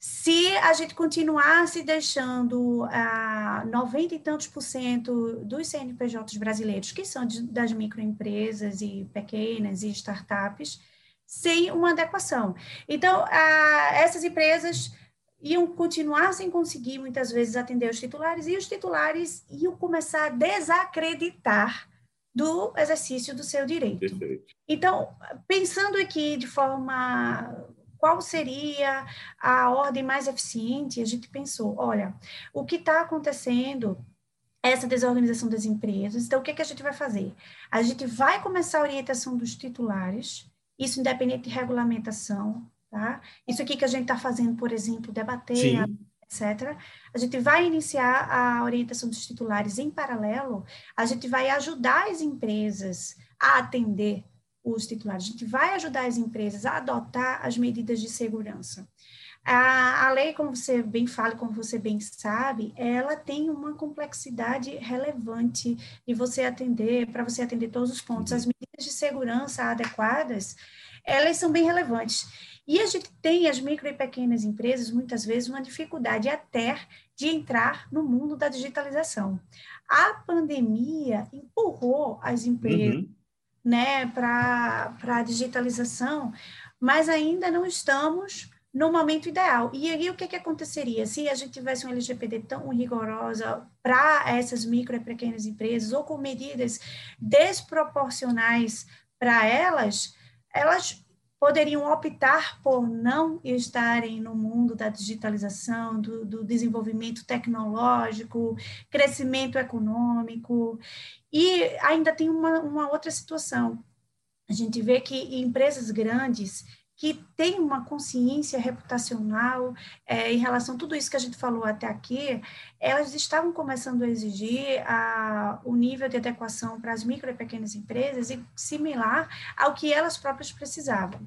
se a gente continuasse deixando a ah, 90 e tantos por cento dos CNPJs brasileiros, que são de, das microempresas e pequenas e startups, sem uma adequação. Então, ah, essas empresas iam continuar sem conseguir, muitas vezes, atender os titulares, e os titulares iam começar a desacreditar do exercício do seu direito. Perfeito. Então, pensando aqui de forma qual seria a ordem mais eficiente, a gente pensou, olha, o que está acontecendo essa desorganização das empresas. Então, o que, é que a gente vai fazer? A gente vai começar a orientação dos titulares, isso independente de regulamentação, Tá? Isso aqui que a gente está fazendo, por exemplo, debater, etc. A gente vai iniciar a orientação dos titulares em paralelo, a gente vai ajudar as empresas a atender os titulares, a gente vai ajudar as empresas a adotar as medidas de segurança. A, a lei, como você bem fala, como você bem sabe, ela tem uma complexidade relevante de você atender, para você atender todos os pontos. As medidas de segurança adequadas, elas são bem relevantes. E a gente tem as micro e pequenas empresas, muitas vezes, uma dificuldade até de entrar no mundo da digitalização. A pandemia empurrou as empresas uhum. Né, para a digitalização, mas ainda não estamos no momento ideal. E aí, o que, que aconteceria se a gente tivesse uma LGPD tão rigorosa para essas micro e pequenas empresas, ou com medidas desproporcionais para elas, elas poderiam optar por não estarem no mundo da digitalização, do, do, desenvolvimento tecnológico, crescimento econômico. E ainda tem uma, uma outra situação. A gente vê que empresas grandes que tem uma consciência reputacional é, em relação a tudo isso que a gente falou até aqui, elas estavam começando a exigir a, o nível de adequação para as micro e pequenas empresas e similar ao que elas próprias precisavam.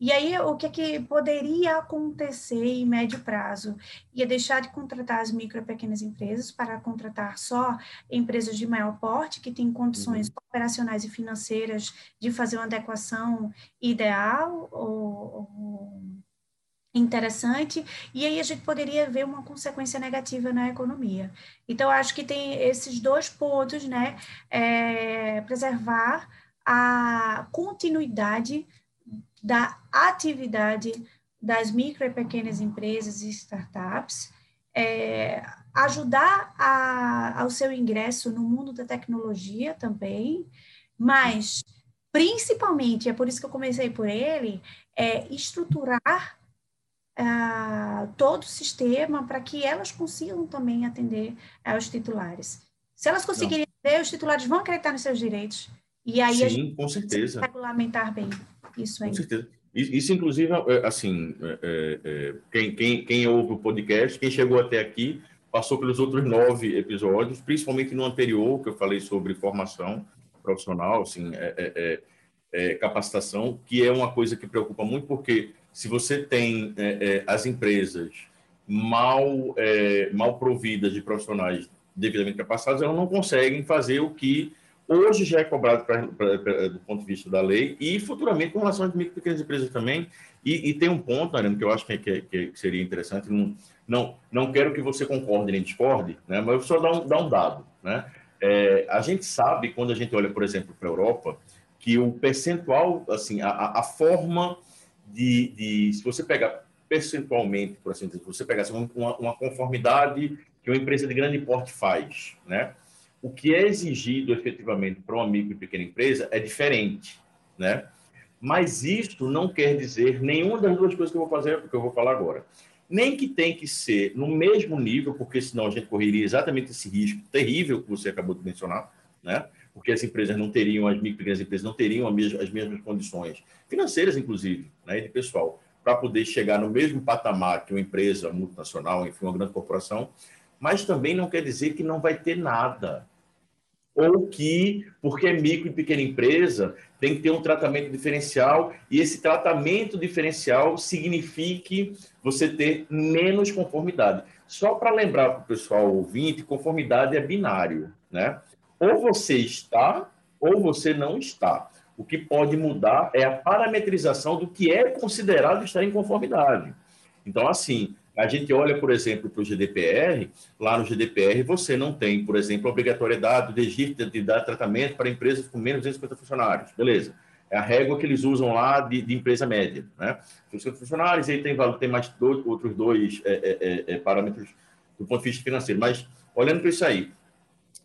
E aí, o que, é que poderia acontecer em médio prazo? Ia deixar de contratar as micro e pequenas empresas para contratar só empresas de maior porte, que têm condições uhum. operacionais e financeiras de fazer uma adequação ideal ou, ou interessante, e aí a gente poderia ver uma consequência negativa na economia. Então, acho que tem esses dois pontos, né? É, preservar a continuidade da atividade das micro e pequenas empresas e startups, é, ajudar a, ao seu ingresso no mundo da tecnologia também, mas principalmente, é por isso que eu comecei por ele, é estruturar uh, todo o sistema para que elas consigam também atender aos titulares. Se elas conseguirem atender, os titulares vão acreditar nos seus direitos. E aí Sim, a gente com certeza. regulamentar bem isso aí. Com certeza. Isso, inclusive, é, assim, é, é, é, quem, quem, quem ouve o podcast, quem chegou até aqui, passou pelos outros nove episódios, principalmente no anterior, que eu falei sobre formação profissional, assim, é, é, capacitação, que é uma coisa que preocupa muito, porque se você tem as empresas mal, mal providas de profissionais devidamente capacitados, elas não conseguem fazer o que hoje já é cobrado pra, pra, pra, do ponto de vista da lei e futuramente com relação às micro e pequenas empresas também. E, e tem um ponto, Arena, que eu acho que, que, que, seria interessante. Não, não, não quero que você concorde nem discorde, né? mas eu só dar um, dar um dado. Né? É, a gente sabe, quando a gente olha, por exemplo, para a Europa, que o percentual, assim, a, a forma de, de, Se você pegar percentualmente, por assim dizer, se você pegar assim, uma, uma conformidade que uma empresa de grande porte faz, né? O que é exigido efetivamente para uma micro e pequena empresa é diferente, né? Mas isso não quer dizer nenhuma das duas coisas que eu vou fazer, que eu vou falar agora. Nem que tem que ser no mesmo nível, porque senão a gente correria exatamente esse risco terrível que você acabou de mencionar, né? Porque as empresas não teriam, as micro e pequenas empresas não teriam as mesmas condições financeiras, inclusive, né, e de pessoal, para poder chegar no mesmo patamar que uma empresa multinacional, enfim, uma grande corporação, mas também não quer dizer que não vai ter nada ou que, porque é micro e pequena empresa, tem que ter um tratamento diferencial, e esse tratamento diferencial signifique você ter menos conformidade. Só para lembrar para o pessoal ouvinte, conformidade é binário, né? Ou você está, ou você não está. O que pode mudar é a parametrização do que é considerado estar em conformidade. Então, assim, a gente olha, por exemplo, para o GDPR, lá no GDPR você não tem, por exemplo, a obrigatoriedade de registro de dar tratamento para empresas com menos de 250 funcionários. Beleza. É a régua que eles usam lá de, de empresa média. Né? 250 funcionários, aí tem, tem mais dois, outros dois é, é, é, é, parâmetros do ponto de vista financeiro. Mas, olhando para isso aí,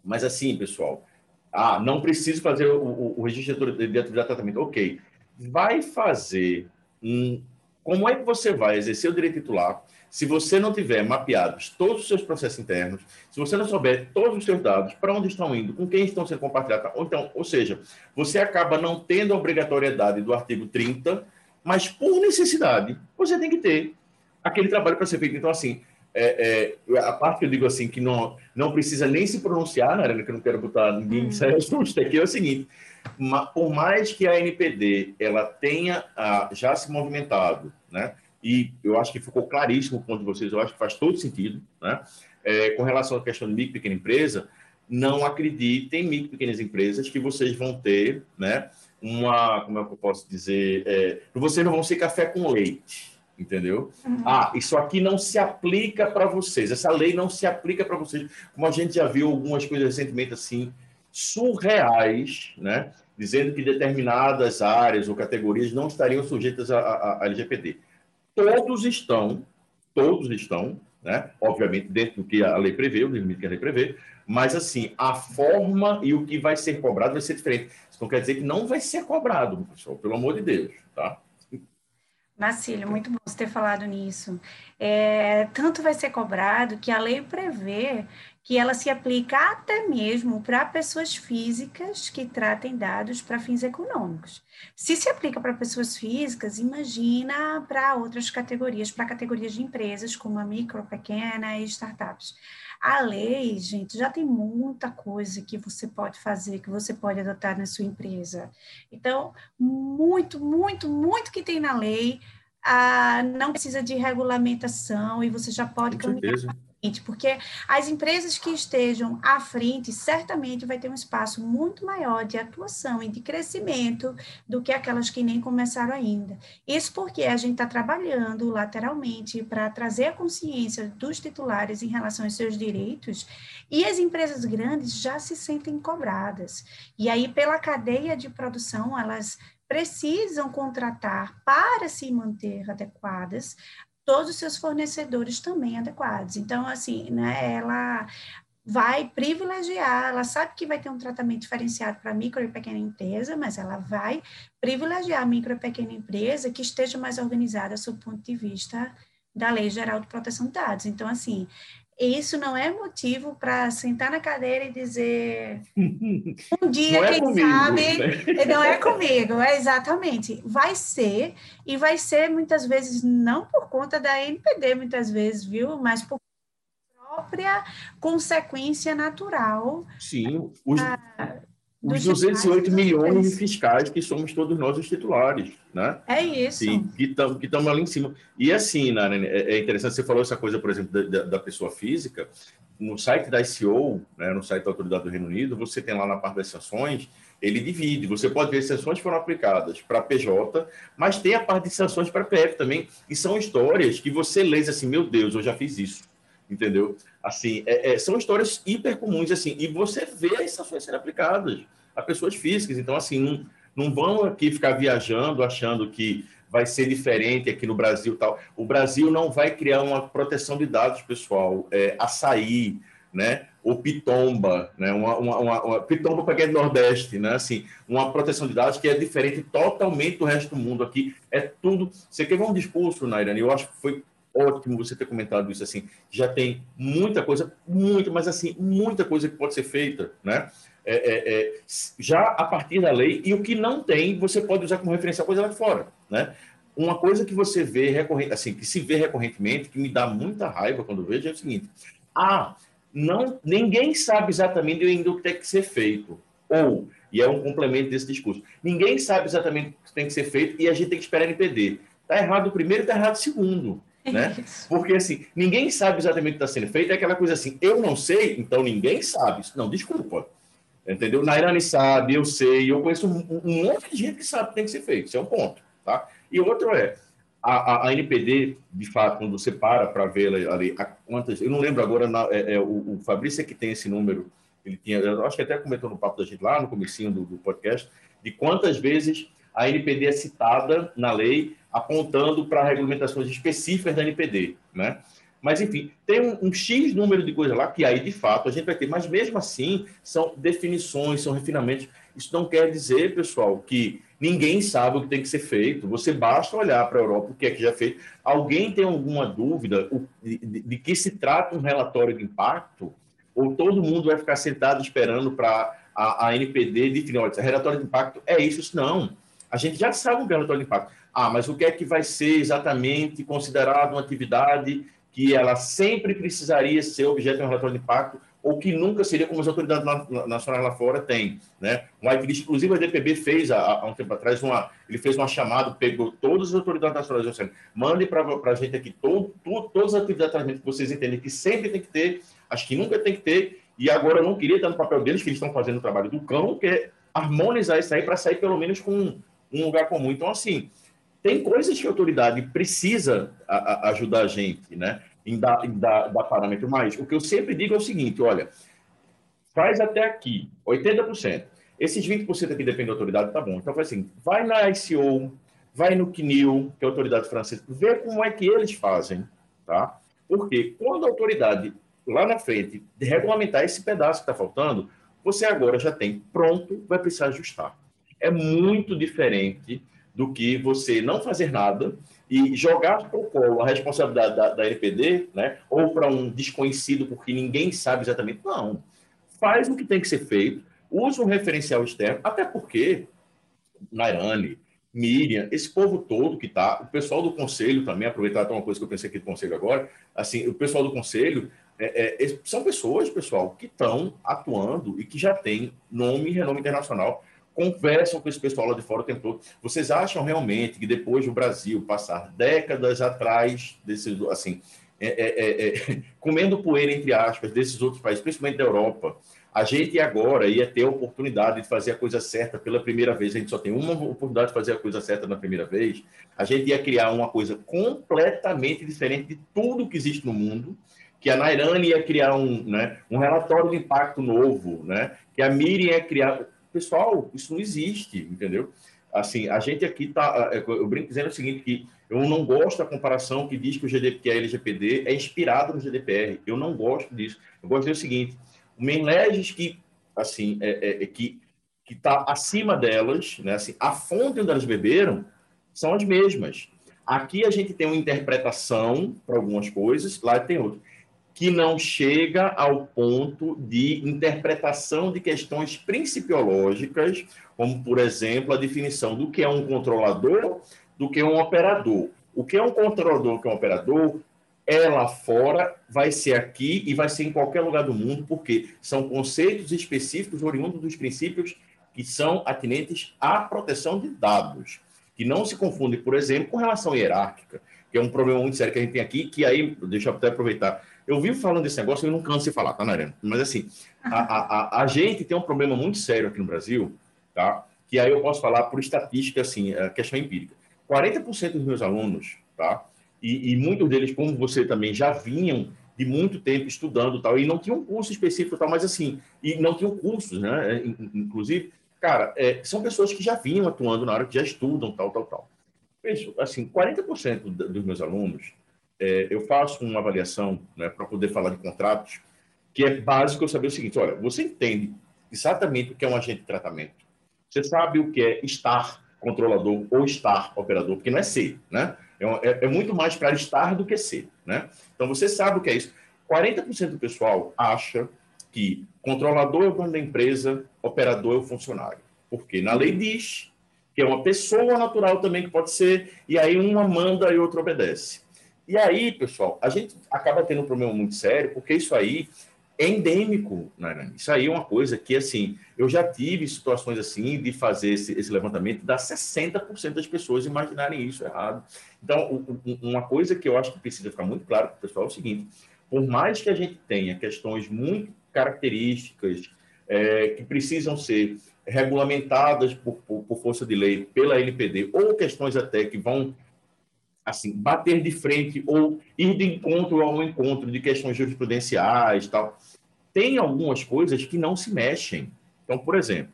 mas assim, pessoal, ah, não preciso fazer o, o, o registro de atividade de tratamento. Ok. Vai fazer um... Como é que você vai exercer o direito titular se você não tiver mapeados todos os seus processos internos, se você não souber todos os seus dados, para onde estão indo, com quem estão sendo compartilhados, ou, então, ou seja, você acaba não tendo a obrigatoriedade do artigo 30, mas por necessidade, você tem que ter aquele trabalho para ser feito. Então, assim, é, é, a parte que eu digo assim, que não, não precisa nem se pronunciar, né, que eu não quero botar ninguém em saia justa aqui, é o seguinte, por mais que a NPD ela tenha ah, já se movimentado, né, e eu acho que ficou claríssimo o ponto de vocês, eu acho que faz todo sentido, né? É, com relação à questão de micro e pequena empresa, não acreditem em micro e pequenas empresas que vocês vão ter, né? Uma, como é que eu posso dizer? É, vocês não vão ser café com leite, entendeu? Uhum. Ah, isso aqui não se aplica para vocês, essa lei não se aplica para vocês, como a gente já viu algumas coisas recentemente assim, surreais, né? Dizendo que determinadas áreas ou categorias não estariam sujeitas à LGPD todos estão, todos estão, né? obviamente dentro do que a lei prevê, o limite que a lei prevê, mas assim, a forma e o que vai ser cobrado vai ser diferente. Isso não quer dizer que não vai ser cobrado, pessoal, pelo amor de Deus, tá? Marcílio, muito bom você ter falado nisso. É, tanto vai ser cobrado que a lei prevê que ela se aplica até mesmo para pessoas físicas que tratem dados para fins econômicos. Se se aplica para pessoas físicas, imagina para outras categorias, para categorias de empresas como a micro, pequena e startups. A lei, gente, já tem muita coisa que você pode fazer, que você pode adotar na sua empresa. Então, muito, muito, muito que tem na lei, ah, não precisa de regulamentação e você já pode Com caminhar certeza porque as empresas que estejam à frente certamente vai ter um espaço muito maior de atuação e de crescimento do que aquelas que nem começaram ainda. Isso porque a gente está trabalhando lateralmente para trazer a consciência dos titulares em relação aos seus direitos e as empresas grandes já se sentem cobradas. E aí, pela cadeia de produção, elas precisam contratar para se manter adequadas todos os seus fornecedores também adequados. Então, assim, né, ela vai privilegiar, ela sabe que vai ter um tratamento diferenciado para micro e pequena empresa, mas ela vai privilegiar a micro e pequena empresa que esteja mais organizada sob o ponto de vista da Lei Geral de Proteção de Dados. Então, assim, isso não é motivo para sentar na cadeira e dizer um dia, é quem comigo, sabe, né? não é comigo, é exatamente. Vai ser, e vai ser muitas vezes não por conta da NPD, muitas vezes, viu? Mas por própria consequência natural. Sim, os, os 208 milhões de fiscais que somos todos nós os titulares, né? É isso. Sim, que estamos ali em cima. E assim, né, é, é interessante, você falou essa coisa, por exemplo, da, da pessoa física, no site da ICO, né, no site da Autoridade do Reino Unido, você tem lá na parte das sanções, ele divide, você pode ver sanções foram aplicadas para PJ, mas tem a parte de sanções para PF também, e são histórias que você lê assim, meu Deus, eu já fiz isso, entendeu? Assim, é, é, são histórias hiper comuns, assim, e você vê as sanções sendo aplicadas a pessoas físicas. Então, assim, não, não vão aqui ficar viajando achando que vai ser diferente aqui no Brasil tal. O Brasil não vai criar uma proteção de dados, pessoal. É, açaí, né? Ou pitomba, né? Uma, uma, uma, uma pitomba para quem é do Nordeste, né? Assim, uma proteção de dados que é diferente totalmente do resto do mundo aqui. É tudo. Você quer um discurso, Nairane? Eu acho que foi ótimo você ter comentado isso assim. Já tem muita coisa, muito, mas assim, muita coisa que pode ser feita, né? é, é, é, já a partir da lei, e o que não tem, você pode usar como referência coisa lá de fora. Né? Uma coisa que você vê recorrente, assim, que se vê recorrentemente, que me dá muita raiva quando vejo, é o seguinte: ah, não, ninguém sabe exatamente ainda o que tem que ser feito. Ou, e é um complemento desse discurso, ninguém sabe exatamente o que tem que ser feito e a gente tem que esperar NPD. Está errado o primeiro está errado o segundo. Né? Porque assim, ninguém sabe exatamente o que está sendo feito, é aquela coisa assim, eu não sei, então ninguém sabe. Não, desculpa. Entendeu? Nairane sabe, eu sei, eu conheço um, um, monte de gente que sabe o que tem que ser feito. Isso é um ponto. Tá? E outro é, a, a, a NPD, de fato, quando você para para ver ali, a, quantas, eu não lembro agora, na, é, é, o, o Fabrício é que tem esse número, ele tinha, eu acho que até comentou no papo da gente lá, no comecinho do, do podcast, de quantas vezes a NPD é citada na lei apontando para regulamentações específicas da NPD, né? Mas, enfim, tem um, um, X número de coisas lá que aí, de fato, a gente vai ter. Mas, mesmo assim, são definições, são refinamentos. Isso não quer dizer, pessoal, que ninguém sabe o que tem que ser feito. Você basta olhar para a Europa, o que é que já feito. Alguém tem alguma dúvida de, de, de que se trata um relatório de impacto? Ou todo mundo vai ficar sentado esperando para a, a, NPD definir, olha, relatório de impacto é isso? Não. A gente já sabe o que é relatório de impacto. Ah, mas o que é que vai ser exatamente considerado uma atividade que ela sempre precisaria ser objeto de um relatório de impacto ou que nunca seria como as autoridades nacionais lá fora têm, né? Um whitelist, inclusive a DPB fez há, um tempo atrás uma, ele fez uma chamada, pegou todas as autoridades nacionais, disse, mande para a gente aqui todo, todo, todas as atividades que vocês entendem que sempre tem que ter, acho que nunca tem que ter, e agora eu não queria estar no papel deles, que eles estão fazendo o trabalho do cão, que é harmonizar isso aí para sair pelo menos com um lugar comum. Então, assim, tem coisas que a autoridade precisa a, a ajudar a gente, né? Em dar, em dar, dar parâmetro. Mas o que eu sempre digo é o seguinte: olha, faz até aqui 80%. Esses 20% aqui depende da autoridade, tá bom. Então faz assim: vai na ICO, vai no CNIL, que é a autoridade francesa, vê como é que eles fazem, tá? Porque quando a autoridade lá na frente de regulamentar esse pedaço que está faltando, você agora já tem pronto, vai precisar ajustar. É muito diferente do que você não fazer nada e jogar para o colo a responsabilidade da, da NPD, né? ou para um desconhecido, porque ninguém sabe exatamente. Não. Faz o que tem que ser feito, usa um referencial externo, até porque Nairane, Miriam, esse povo todo que está, o pessoal do conselho também, aproveitar até uma coisa que eu pensei aqui do conselho agora, assim, o pessoal do conselho é, é, são pessoas, pessoal, que estão atuando e que já têm nome e renome internacional conversam com esse pessoal lá de fora o tempo todo. Vocês acham realmente que depois do Brasil passar décadas atrás desses, assim, é, é, é, é comendo poeira, entre aspas, desses outros países, principalmente da Europa, a gente agora ia ter a oportunidade de fazer a coisa certa pela primeira vez. A gente só tem uma oportunidade de fazer a coisa certa na primeira vez. A gente ia criar uma coisa completamente diferente de tudo que existe no mundo que a Nairane ia criar um, né, um relatório de impacto novo, né, que a Miriam ia criar pessoal, isso não existe, entendeu? Assim, a gente aqui tá, é, eu brinco dizendo o seguinte, que eu não gosto da comparação que diz que o GDP, que a LGPD é inspirado no GDPR. Eu não gosto disso. Eu gosto de dizer o seguinte, o Menleges que, assim, é, é, é que que está acima delas, né? Assim, a fonte onde elas beberam são as mesmas. Aqui a gente tem uma interpretação para algumas coisas, lá tem outra que não chega ao ponto de interpretação de questões principiológicas, como, por exemplo, a definição do que é um controlador, do que é um operador. O que é um controlador, o que é um operador, é lá fora, vai ser aqui e vai ser em qualquer lugar do mundo, porque são conceitos específicos oriundos dos princípios que são atinentes à proteção de dados, que não se confundem, por exemplo, com relação hierárquica, que é um problema muito sério que a gente tem aqui, que aí, deixa eu até aproveitar, eu vivo falando desse negócio e eu não canso de falar, tá, Narena? Mas assim, a, a, a, gente tem um problema muito sério aqui no Brasil, tá? Que aí eu posso falar por estatística, assim, a questão empírica. 40% dos meus alunos, tá? E, e, muitos deles, como você também, já vinham de muito tempo estudando tal, e não tinham um curso específico tal, mas assim, e não tinham cursos, né? Inclusive, cara, é, são pessoas que já vinham atuando na área, que já estudam tal, tal, tal. Veja, assim, 40% dos meus alunos é, eu faço uma avaliação né, para poder falar de contratos, que é básico eu saber o seguinte: olha, você entende exatamente o que é um agente de tratamento. Você sabe o que é estar controlador ou estar operador, porque não é ser, né? É, é, é muito mais para estar do que ser, né? Então você sabe o que é isso. 40% do pessoal acha que controlador é o dono da empresa, operador é o funcionário. Porque na lei diz que é uma pessoa natural também que pode ser, e aí uma manda e outra obedece. E aí, pessoal, a gente acaba tendo um problema muito sério, porque isso aí é endêmico, Nairane. Isso aí é uma coisa que, assim, eu já tive situações assim de fazer esse, esse levantamento dar 60% das pessoas imaginarem isso errado. Então, uma coisa que eu acho que precisa ficar muito claro para o pessoal é o seguinte: por mais que a gente tenha questões muito características é, que precisam ser regulamentadas por, por, por força de lei pela LPD, ou questões até que vão assim, bater de frente ou ir de encontro ao encontro de questões jurisprudenciais tal. Tem algumas coisas que não se mexem. Então, por exemplo,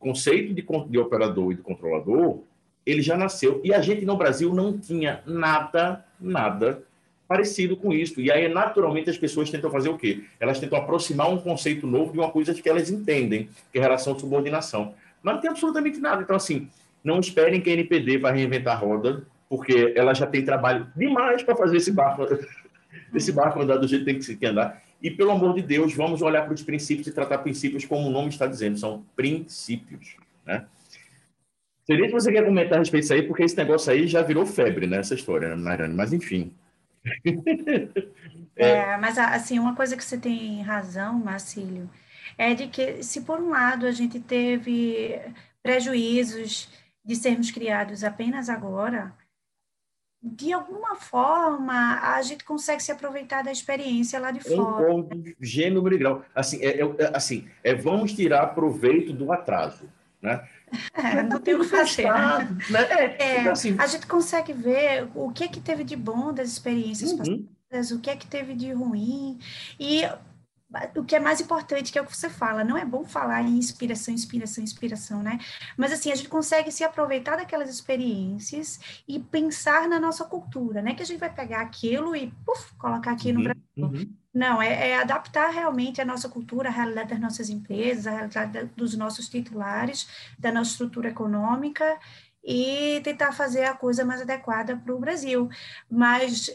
o conceito de, de operador e de controlador, ele já nasceu e a gente no Brasil não tinha nada, nada parecido com isso. E aí, naturalmente, as pessoas tentam fazer o quê? Elas tentam aproximar um conceito novo de uma coisa que elas entendem, que é relação de subordinação. Mas não tem absolutamente nada. Então, assim, não esperem que a NPD vai reinventar a roda porque ela já tem trabalho demais para fazer esse barco, esse barco andar do jeito que tem que andar. E, pelo amor de Deus, vamos olhar para os princípios e tratar princípios como o nome está dizendo, são princípios. Né? Seria que você quer comentar a respeito disso aí, porque esse negócio aí já virou febre, né, essa história, né, Nairane? Mas, enfim. é. é, mas, assim, uma coisa que você tem razão, Marcílio, é de que, se por um lado a gente teve prejuízos de sermos criados apenas agora, de alguma forma, a gente consegue se aproveitar da experiência lá de fora. Concordo, gênero e grau. Assim, é, é, assim é, vamos tirar proveito do atraso, né? É, não tem o que fazer. Né? É, é, então, assim, a gente consegue ver o que é que teve de bom das experiências uhum. passadas, o que é que teve de ruim, e o que é mais importante, que é o que você fala, não é bom falar em inspiração, inspiração, inspiração, né? Mas assim, a gente consegue se aproveitar daquelas experiências e pensar na nossa cultura, né? Que a gente vai pegar aquilo e puff, colocar aqui no uhum, Brasil. Uhum. Não, é, é, adaptar realmente a nossa cultura, a realidade das nossas empresas, a realidade dos nossos titulares, da nossa estrutura econômica e tentar fazer a coisa mais adequada para o Brasil. Mas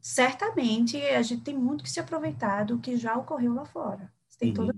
certamente a gente tem muito que se aproveitar do que já ocorreu lá fora. Tem uhum. toda...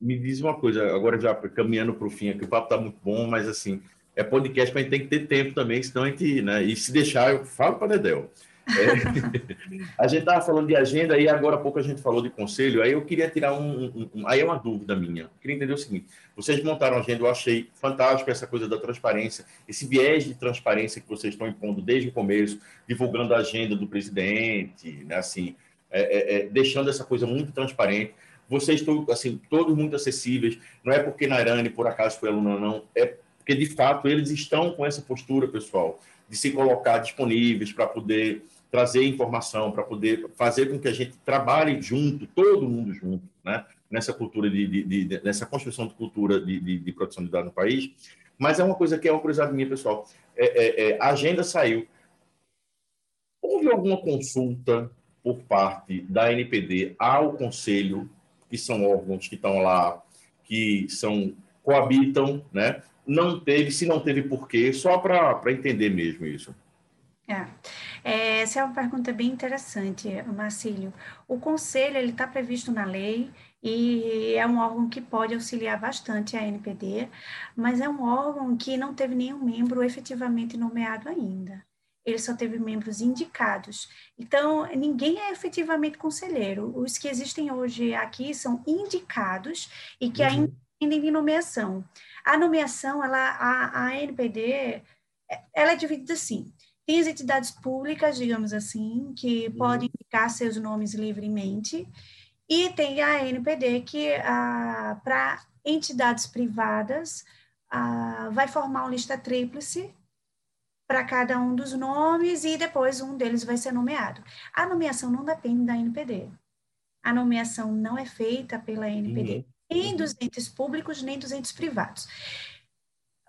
Me diz uma coisa, agora já caminhando para o fim aqui, o papo está muito bom, mas assim, é podcast, mas a gente tem que ter tempo também, senão a gente, né? E se deixar, eu falo para Dedel. É, a gente estava falando de agenda e agora há pouco a gente falou de conselho. Aí eu queria tirar um, um, um, Aí é uma dúvida minha. Eu queria entender o seguinte: vocês montaram a agenda, eu achei fantástico essa coisa da transparência, esse viés de transparência que vocês estão impondo desde o começo, divulgando a agenda do presidente, né, assim, é, é, é deixando essa coisa muito transparente. Vocês estão, assim, todos muito acessíveis. Não é porque Nairane, por acaso, foi aluna, não. É porque, de fato, eles estão com essa postura, pessoal, de se colocar disponíveis para poder trazer informação, para poder fazer com que a gente trabalhe junto, todo mundo junto, né? nessa cultura de, de, de nessa construção de cultura de, de, de, produção de dados no país. Mas é uma coisa que é uma curiosidade minha, pessoal. É, é, é, a agenda saiu. Houve alguma consulta por parte da NPD ao Conselho, que são órgãos que estão lá, que são coabitam, né? Não teve, se não teve por quê, só para entender mesmo isso. É. É, essa é uma pergunta bem interessante, Marcílio. O conselho ele está previsto na lei e é um órgão que pode auxiliar bastante a NPD, mas é um órgão que não teve nenhum membro efetivamente nomeado ainda. Ele só teve membros indicados. Então, ninguém é efetivamente conselheiro. Os que existem hoje aqui são indicados e que uhum. ainda dependem de nomeação. A nomeação, ela, a, a NPD, ela é dividida assim tem as entidades públicas, digamos assim, que uhum. podem indicar seus nomes livremente, e tem a NPD, que ah, para entidades privadas ah, vai formar uma lista tríplice para cada um dos nomes e depois um deles vai ser nomeado. A nomeação não depende da NPD. A nomeação não é feita pela NPD, uhum. nem dos entes públicos, nem dos entes privados.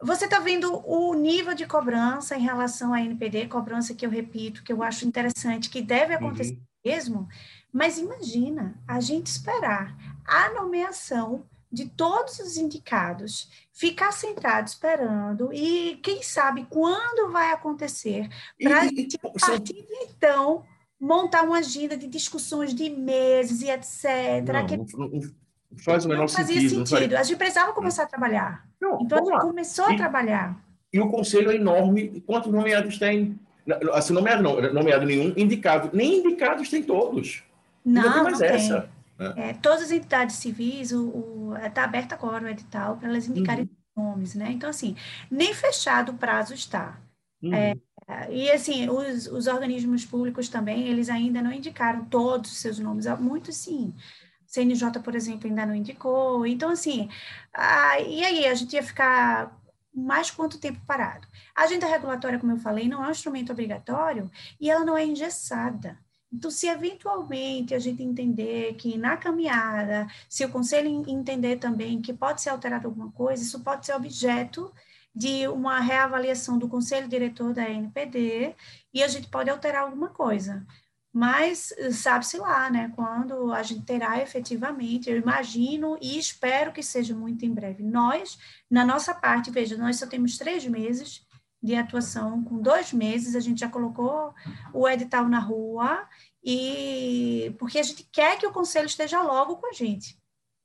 Você está vendo o nível de cobrança em relação à NPD, cobrança que eu repito, que eu acho interessante, que deve acontecer uhum. mesmo, mas imagina a gente esperar a nomeação de todos os indicados, ficar sentado esperando e quem sabe quando vai acontecer, para a gente, a partir de então, montar uma agenda de discussões de meses e etc. Não, que... não, não, faz o menor não fazia sentido. sentido. A gente precisava começar a trabalhar. Não, então a gente começou a trabalhar. E o conselho é enorme. Quantos nomeados tem? Assim, nomeado não, nomeado nenhum, indicado. Nem indicados tem todos. Não, tem mais não essa. Tem. Né? É, todas as entidades civis, está aberto agora o edital para elas indicarem uhum. nomes, né? Então, assim, nem fechado o prazo está. Uhum. É, e, assim, os, os organismos públicos também, eles ainda não indicaram todos os seus nomes, muitos sim. CNJ, por exemplo, ainda não indicou. Então, assim, ah, e aí a gente ia ficar mais quanto tempo parado? A agenda regulatória, como eu falei, não é um instrumento obrigatório e ela não é engessada. Então, se eventualmente a gente entender que na caminhada, se o conselho entender também que pode ser alterado alguma coisa, isso pode ser objeto de uma reavaliação do conselho diretor da NPD e a gente pode alterar alguma coisa. Mas sabe-se lá, né, quando a gente terá efetivamente, eu imagino e espero que seja muito em breve. Nós, na nossa parte, veja, nós só temos três meses de atuação, com dois meses a gente já colocou o edital na rua, e porque a gente quer que o conselho esteja logo com a gente,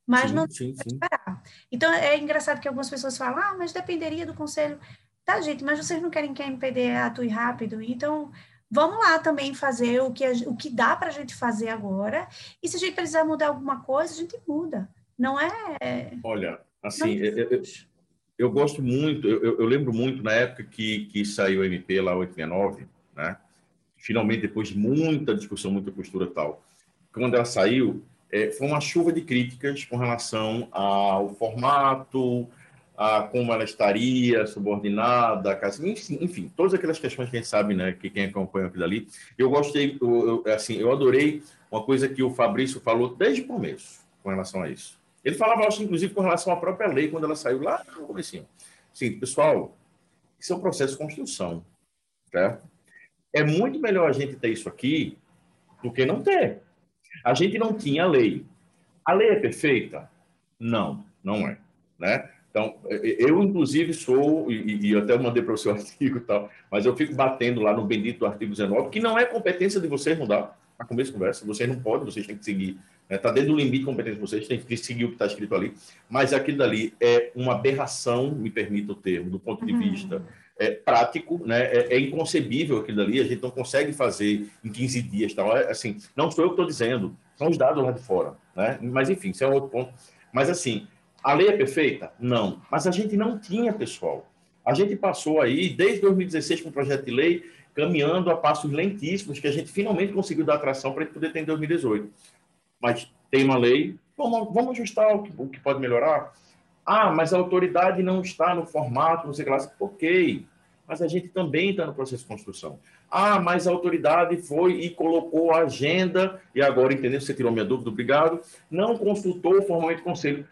mas sim, não sim, sim. esperar. Então é engraçado que algumas pessoas falam, ah, mas dependeria do conselho. Tá, gente, mas vocês não querem que a MPD atue rápido, então vamos lá também fazer o que, a, o que dá para a gente fazer agora, e se a gente precisar mudar alguma coisa, a gente muda. Não é. Olha, assim, eu, eu, eu, gosto muito, eu, eu, lembro muito na época que, que saiu o MP lá 869, né? Finalmente, depois de muita discussão, muita postura tal, quando ela saiu, é, foi uma chuva de críticas com relação ao formato, a estaria subordinada, enfim, enfim, todas aquelas questões que a gente sabe, né, que quem acompanha aquilo ali. Eu gostei, eu, eu, assim, eu adorei uma coisa que o Fabrício falou desde o começo com relação a isso. Ele falava, acho, inclusive, com relação à própria lei, quando ela saiu lá no começo. Sim, pessoal, isso é um processo de construção, certo? É muito melhor a gente ter isso aqui do que não ter. A gente não tinha lei. A lei é perfeita? Não, não é, né? Então, eu, inclusive, sou, e, e até mandei para o seu artigo e tal, mas eu fico batendo lá no bendito artigo 19, que não é competência de vocês mudar, a começo de conversa, vocês não podem, vocês têm que seguir, está né? dentro do limite de competência de vocês, têm que seguir o que está escrito ali, mas aquilo dali é uma aberração, me permita o termo, do ponto de uhum. vista é, prático, né? É, é, inconcebível aquilo ali, a gente não consegue fazer em 15 dias, tal. É, assim, não sou eu que estou dizendo, são os dados lá de fora, né? Mas enfim, isso é um outro ponto. Mas assim, a lei é perfeita? Não. Mas a gente não tinha, pessoal. A gente passou aí, desde 2016, com o projeto de lei, caminhando a passos lentíssimos, que a gente finalmente conseguiu dar atração para a gente poder ter em 2018. Mas tem uma lei, vamos, vamos ajustar o que, o que pode melhorar? Ah, mas a autoridade não está no formato, não sei o que lá. Ok, mas a gente também está no processo de construção. Ah, mas a autoridade foi e colocou a agenda, e agora, entendeu? Você tirou minha dúvida, obrigado. Não consultou formalmente o conselho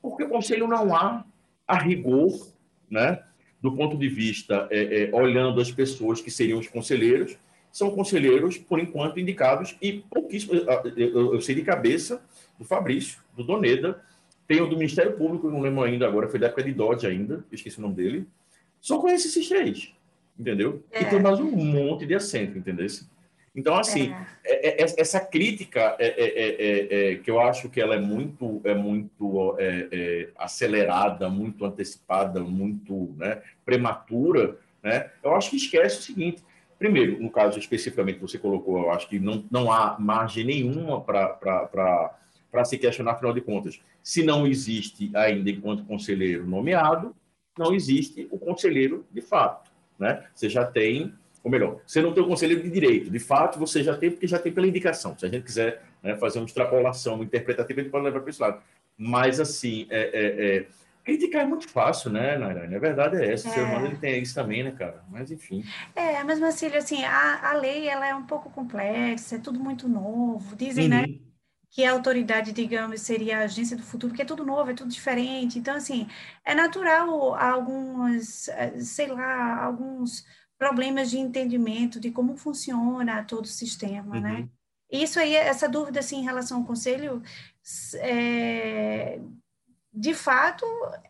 porque o conselho não há a rigor, né, do ponto de vista, é, é, olhando as pessoas que seriam os conselheiros, são conselheiros, por enquanto, indicados, e pouquíssimos, eu, eu sei de cabeça, do Fabrício, do Doneda, tem o do Ministério Público, não lembro ainda agora, foi da época de Dodge ainda, esqueci o nome dele, só conhece esses três, entendeu? É. E tem mais um monte de assento, entendeu? Então, assim, é. É, é essa crítica é, é, é, que eu acho que ela é muito, é muito acelerada, muito antecipada, muito né, prematura, né? eu acho que esquece o seguinte. Primeiro, no caso especificamente que você colocou, eu acho que não, não há margem nenhuma para se questionar, afinal de contas. Se não existe ainda, enquanto conselheiro nomeado, não existe o conselheiro de fato. Né? Você já tem ou melhor, você não tem o conselheiro de direito. De fato, você já tem, porque já tem pela indicação. Se a gente quiser né, fazer uma extrapolação uma interpretativa, a gente pode levar para esse lado. Mas, assim, é, é, é, criticar é muito fácil, né, Nairane? A verdade é essa. O ser humano ele tem isso também, né, cara? Mas, enfim. É, mas, Marcílio, assim, a, a lei ela é um pouco complexa, é tudo muito novo. Dizem, né, uhum. né? que a autoridade, digamos, seria a agência do futuro, porque é tudo novo, é tudo diferente. Então, assim, é natural algumas, eh, sei lá, alguns problemas de entendimento de como funciona todo o sistema, né? uhum. né? Isso aí, essa dúvida assim, em relação ao conselho, é, de fato,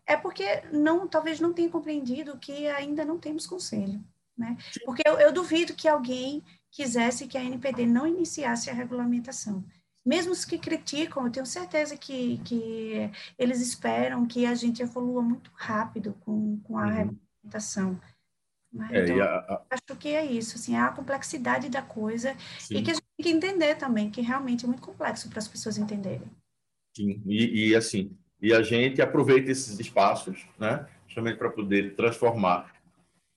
é porque não, talvez não tenha compreendido que ainda não temos conselho, né? Porque eu, eu duvido que alguém quisesse que a NPD não iniciasse a regulamentação. Mesmo os que criticam, eu tenho certeza que, que eles esperam que a gente evolua muito rápido com, com a uhum. regulamentação. Né? É, então, a, a... acho que é isso, assim, é a complexidade da coisa Sim. e que a gente tem que entender também, que realmente é muito complexo para as pessoas entenderem. Sim, e, e assim, e a gente aproveita esses espaços, né, justamente para poder transformar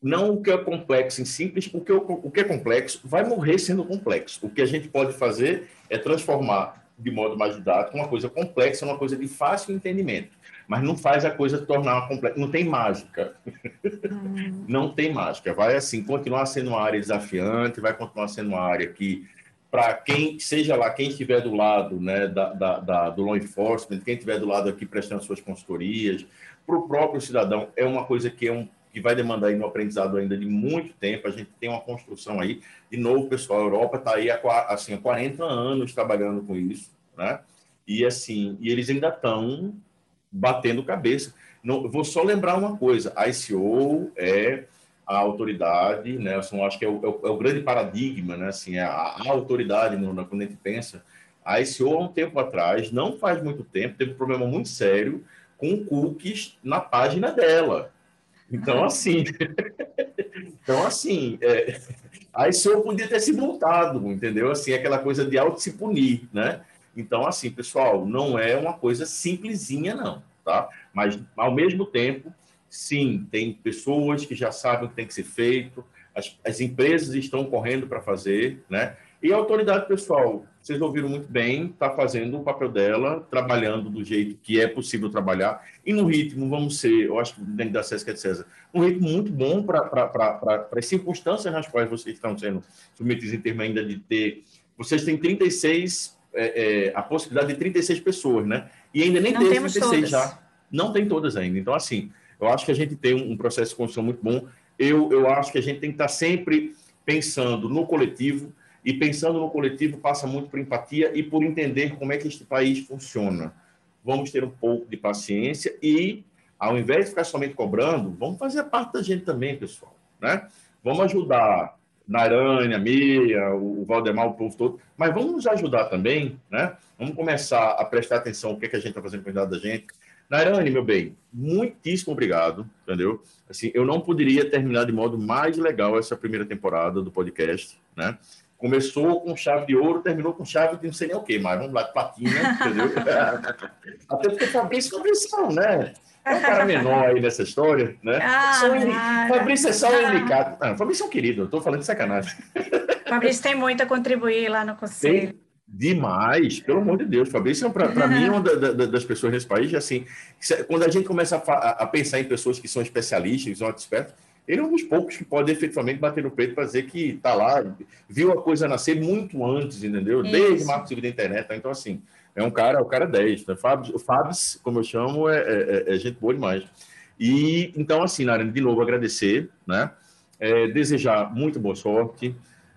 não o que é complexo em simples, porque o, o que é complexo vai morrer sendo complexo. O que a gente pode fazer é transformar de modo mais didático uma coisa complexa uma coisa de fácil entendimento. Mas não faz a coisa tornar complexa. Não tem mágica. Hum. não tem mágica. Vai assim continuar sendo uma área desafiante, vai continuar sendo uma área que para quem, seja lá quem estiver do lado né, da, da, da, do law enforcement, quem estiver do lado aqui prestando suas consultorias, para o próprio cidadão, é uma coisa que é um que vai demandar aí um aprendizado ainda de muito tempo. A gente tem uma construção aí. De novo, pessoal, a Europa está aí há, assim, há 40 anos trabalhando com isso, né? E assim, e eles ainda estão batendo cabeça. Não, vou só lembrar uma coisa: a ICO é a autoridade, né? Assim, acho que é o, é o, é o grande paradigma, né? Assim, é a, a autoridade no, quando a gente pensa. A ICO, há um tempo atrás, não faz muito tempo, teve um problema muito sério com cookies na página dela. Então, assim. então, assim. É, a ICO podia ter se montado, entendeu? Assim, aquela coisa de auto se punir, né? Então, assim, pessoal, não é uma coisa simplesinha, não, tá? Mas, ao mesmo tempo, Sim, tem pessoas que já sabem o que tem que ser feito, as, as empresas estão correndo para fazer, né? E a autoridade pessoal, vocês ouviram muito bem, está fazendo o papel dela, trabalhando do jeito que é possível trabalhar, e no ritmo, vamos ser, eu acho que dentro da Sesc de César, um ritmo muito bom para as circunstâncias nas quais vocês estão sendo submetidos em termos ainda de ter. Vocês têm 36, é, é, a possibilidade de 36 pessoas, né? E ainda nem tem 36 todas. já. Não tem todas ainda. Então, assim, eu acho que a gente tem um processo de construção muito bom. Eu, eu acho que a gente tem que estar sempre pensando no coletivo, e pensando no coletivo passa muito por empatia e por entender como é que este país funciona. Vamos ter um pouco de paciência e, ao invés de ficar somente cobrando, vamos fazer parte da gente também, pessoal. Né? Vamos ajudar Narânia, a Mia, o Valdemar, o povo todo, mas vamos nos ajudar também, né? Vamos começar a prestar atenção no que, é que a gente está fazendo com a da gente, Nairane, meu bem, muitíssimo obrigado, entendeu? Assim, eu não poderia terminar de modo mais legal essa primeira temporada do podcast, né? Começou com chave de ouro, terminou com chave de não sei nem o quê, mas vamos lá, de platina, entendeu? Até porque Fabrício Fabrício, né? É um cara menor aí nessa história, né? Ah, Fabrício é só um delicado. Ah, Fabrício é um querido, eu tô falando de sacanagem. Fabrício tem muito a contribuir lá no conselho. Tem, Demais, pelo amor de Deus. Fabrício, para mim, é uma da, da, das pessoas nesse país, assim, quando a gente começa a, a, pensar em pessoas que são especialistas, que são expertos, ele é um dos poucos que pode efetivamente bater no peito para dizer que está lá, viu a coisa nascer muito antes, entendeu? Isso. Desde o marco civil da internet. Tá? Então, assim, é um cara, o cara 10. Né? Fábio, o Fábio, como eu chamo, é, é, é, gente boa demais. E, então, assim, Narene, de novo, agradecer, né? É, desejar muito boa sorte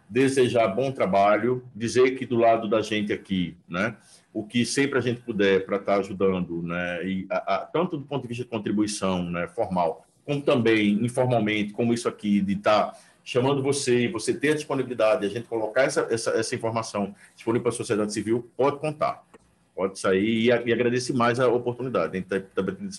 desejar bom trabalho, dizer que do lado da gente aqui, né, o que sempre a gente puder para estar tá ajudando, né, e a, a, tanto do ponto de vista de contribuição, né, formal, como também informalmente, como isso aqui de estar tá chamando você e você ter a disponibilidade, a gente colocar essa, essa, essa informação disponível para a sociedade civil, pode contar, pode sair e, e agradecer mais a oportunidade de estar tá, batendo.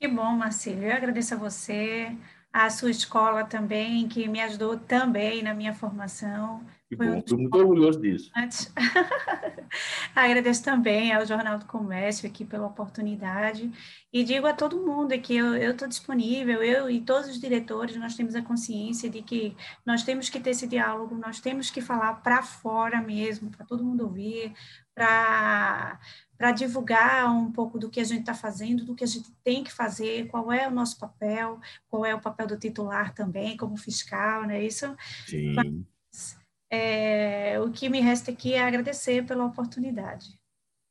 Que bom, Marcelo. Eu agradeço a você, a sua escola também, que me ajudou também na minha formação. Que bom, estou muito orgulhoso disso. Agradeço também ao Jornal do Comércio aqui pela oportunidade e digo a todo mundo que eu estou disponível, eu e todos os diretores, nós temos a consciência de que nós temos que ter esse diálogo, nós temos que falar para fora mesmo, para todo mundo ouvir, para para divulgar um pouco do que a gente está fazendo, do que a gente tem que fazer, qual é o nosso papel, qual é o papel do titular também, como fiscal, né? Isso. Sim. Mas, é, o que me resta aqui é agradecer pela oportunidade.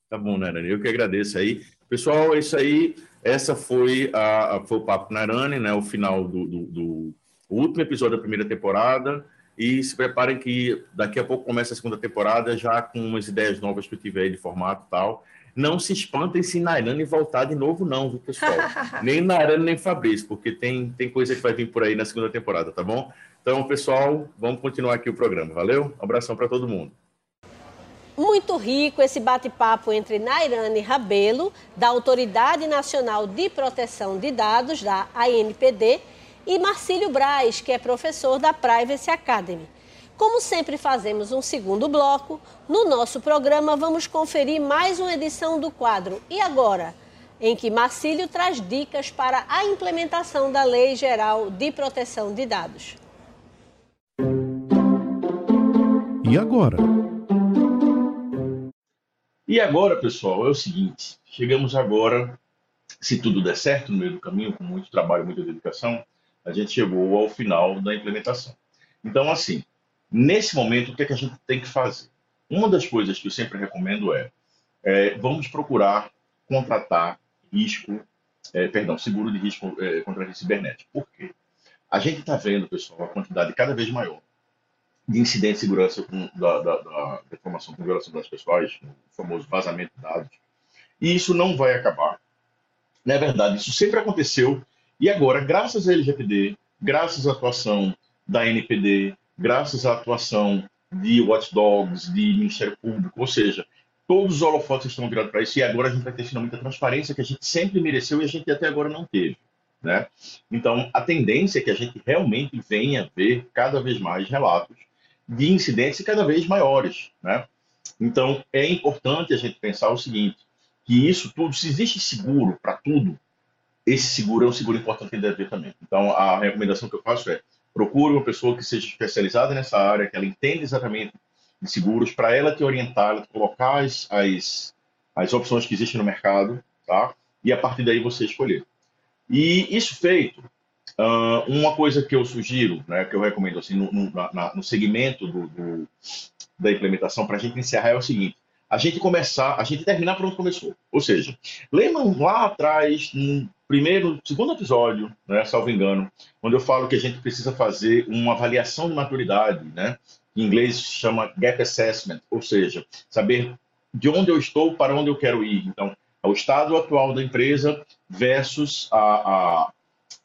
Tá bom, Narane, eu que agradeço aí. Pessoal, é isso aí. Essa foi, a, foi o Papo Narane, né? O final do, do, do último episódio da primeira temporada. E se preparem que daqui a pouco começa a segunda temporada, já com umas ideias novas que eu tive aí de formato e tal. Não se espantem se Nairane voltar de novo, não, viu, pessoal? nem Nairane, nem Fabrício, porque tem, tem coisa que vai vir por aí na segunda temporada, tá bom? Então, pessoal, vamos continuar aqui o programa. Valeu? Um abração para todo mundo. Muito rico esse bate-papo entre Nairane Rabelo, da Autoridade Nacional de Proteção de Dados, da ANPD, e Marcílio Braz, que é professor da Privacy Academy. Como sempre fazemos um segundo bloco, no nosso programa vamos conferir mais uma edição do quadro E Agora? em que Marcílio traz dicas para a implementação da Lei Geral de Proteção de Dados. E agora? E agora, pessoal, é o seguinte: chegamos agora, se tudo der certo no meio do caminho, com muito trabalho, muita dedicação, a gente chegou ao final da implementação. Então, assim, Nesse momento, o que, é que a gente tem que fazer? Uma das coisas que eu sempre recomendo é, é vamos procurar contratar risco, é, perdão, seguro de risco é, contra risco cibernético. Por quê? A gente está vendo, pessoal, a quantidade cada vez maior de incidentes de segurança com, da, da, da, informação com violação das pessoais, o famoso vazamento de dados. E isso não vai acabar. Na verdade, isso sempre aconteceu e agora, graças à LGPD, graças à atuação da NPD, graças à atuação de watchdogs, de Ministério Público, ou seja, todos os holofotes estão virados para isso e agora a gente vai ter finalmente a transparência que a gente sempre mereceu e a gente até agora não teve. Né? Então, a tendência é que a gente realmente venha ver cada vez mais relatos de incidentes cada vez maiores. Né? Então, é importante a gente pensar o seguinte, que isso tudo, se existe seguro para tudo, esse seguro é um seguro importante que deve ter também. Então, a recomendação que eu faço é procure uma pessoa que seja especializada nessa área, que ela entenda exatamente de seguros, para ela te orientar, ela te colocar as, as, as opções que existem no mercado, tá? E a partir daí você escolher. E isso feito, uh, uma coisa que eu sugiro, né, que eu recomendo assim, no, no, na, no segmento do, do, da implementação, para a gente encerrar, é o seguinte: a gente começar, a gente terminar por onde começou. Ou seja, lembram lá atrás, no primeiro, segundo episódio, né, salvo engano, onde eu falo que a gente precisa fazer uma avaliação de maturidade, né? Em inglês chama gap assessment, ou seja, saber de onde eu estou para onde eu quero ir. Então, o estado atual da empresa versus a, a,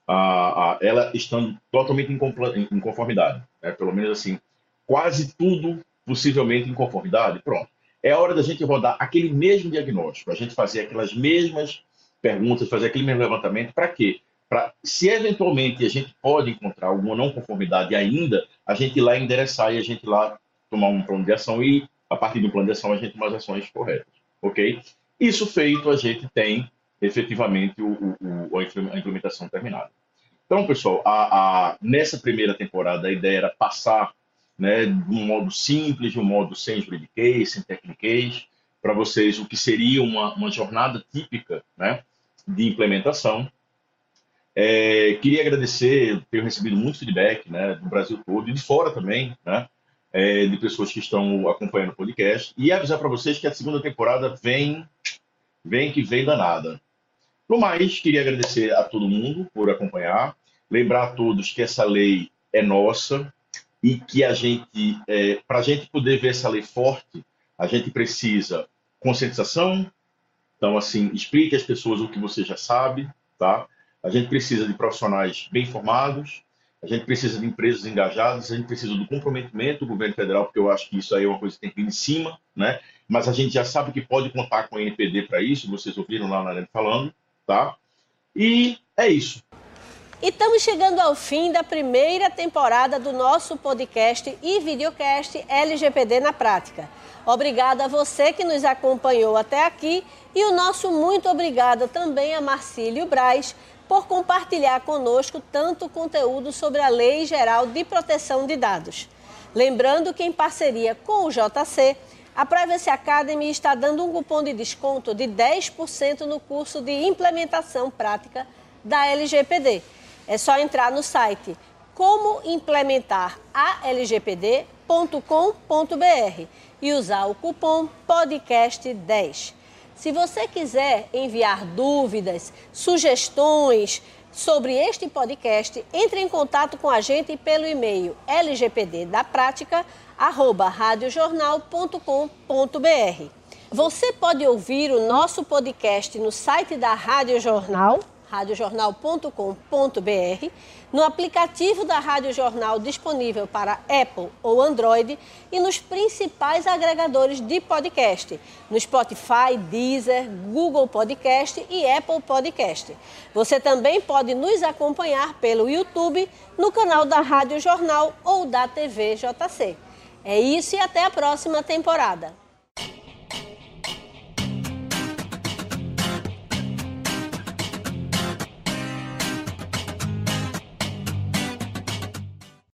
a, a ela estando totalmente em conformidade, né? pelo menos assim, quase tudo possivelmente em conformidade. Pronto. É hora da gente rodar aquele mesmo diagnóstico, a gente fazer aquelas mesmas perguntas, fazer aquele mesmo levantamento, para quê? Para, se eventualmente a gente pode encontrar alguma não conformidade ainda, a gente ir lá endereçar e a gente ir lá tomar um plano de ação e, a partir do plano de ação, a gente tomar as ações corretas, ok? Isso feito, a gente tem efetivamente o, o, a implementação terminada. Então, pessoal, a, a, nessa primeira temporada, a ideia era passar né, de um modo simples, de um modo sem juridiquês, sem tecniquez, para vocês o que seria uma, uma jornada típica né, de implementação. É, queria agradecer, tenho recebido muito feedback né, do Brasil todo e de fora também, né, é, de pessoas que estão acompanhando o podcast, e avisar para vocês que a segunda temporada vem, vem que vem danada. No mais, queria agradecer a todo mundo por acompanhar, lembrar a todos que essa lei é nossa e que a gente, é, para a gente poder ver essa lei forte, a gente precisa conscientização, então, assim, explique às pessoas o que você já sabe, tá? A gente precisa de profissionais bem formados, a gente precisa de empresas engajadas, a gente precisa do comprometimento do governo federal, porque eu acho que isso aí é uma coisa que tem que vir de cima, né? Mas a gente já sabe que pode contar com o NPD para isso, vocês ouviram lá na Arena falando, tá? E é isso. E estamos chegando ao fim da primeira temporada do nosso podcast e videocast LGPD na Prática. Obrigada a você que nos acompanhou até aqui e o nosso muito obrigada também a Marcílio Braz por compartilhar conosco tanto conteúdo sobre a Lei Geral de Proteção de Dados. Lembrando que em parceria com o JC, a Privacy Academy está dando um cupom de desconto de 10% no curso de implementação prática da LGPD. É só entrar no site como implementar a lgpd.com.br e usar o cupom podcast10. Se você quiser enviar dúvidas, sugestões sobre este podcast, entre em contato com a gente pelo e-mail lgpddapratica@radiojornal.com.br. Você pode ouvir o nosso podcast no site da Rádio Jornal radiojornal.com.br, no aplicativo da Rádio Jornal disponível para Apple ou Android e nos principais agregadores de podcast, no Spotify, Deezer, Google Podcast e Apple Podcast. Você também pode nos acompanhar pelo YouTube, no canal da Rádio Jornal ou da TV JC. É isso e até a próxima temporada.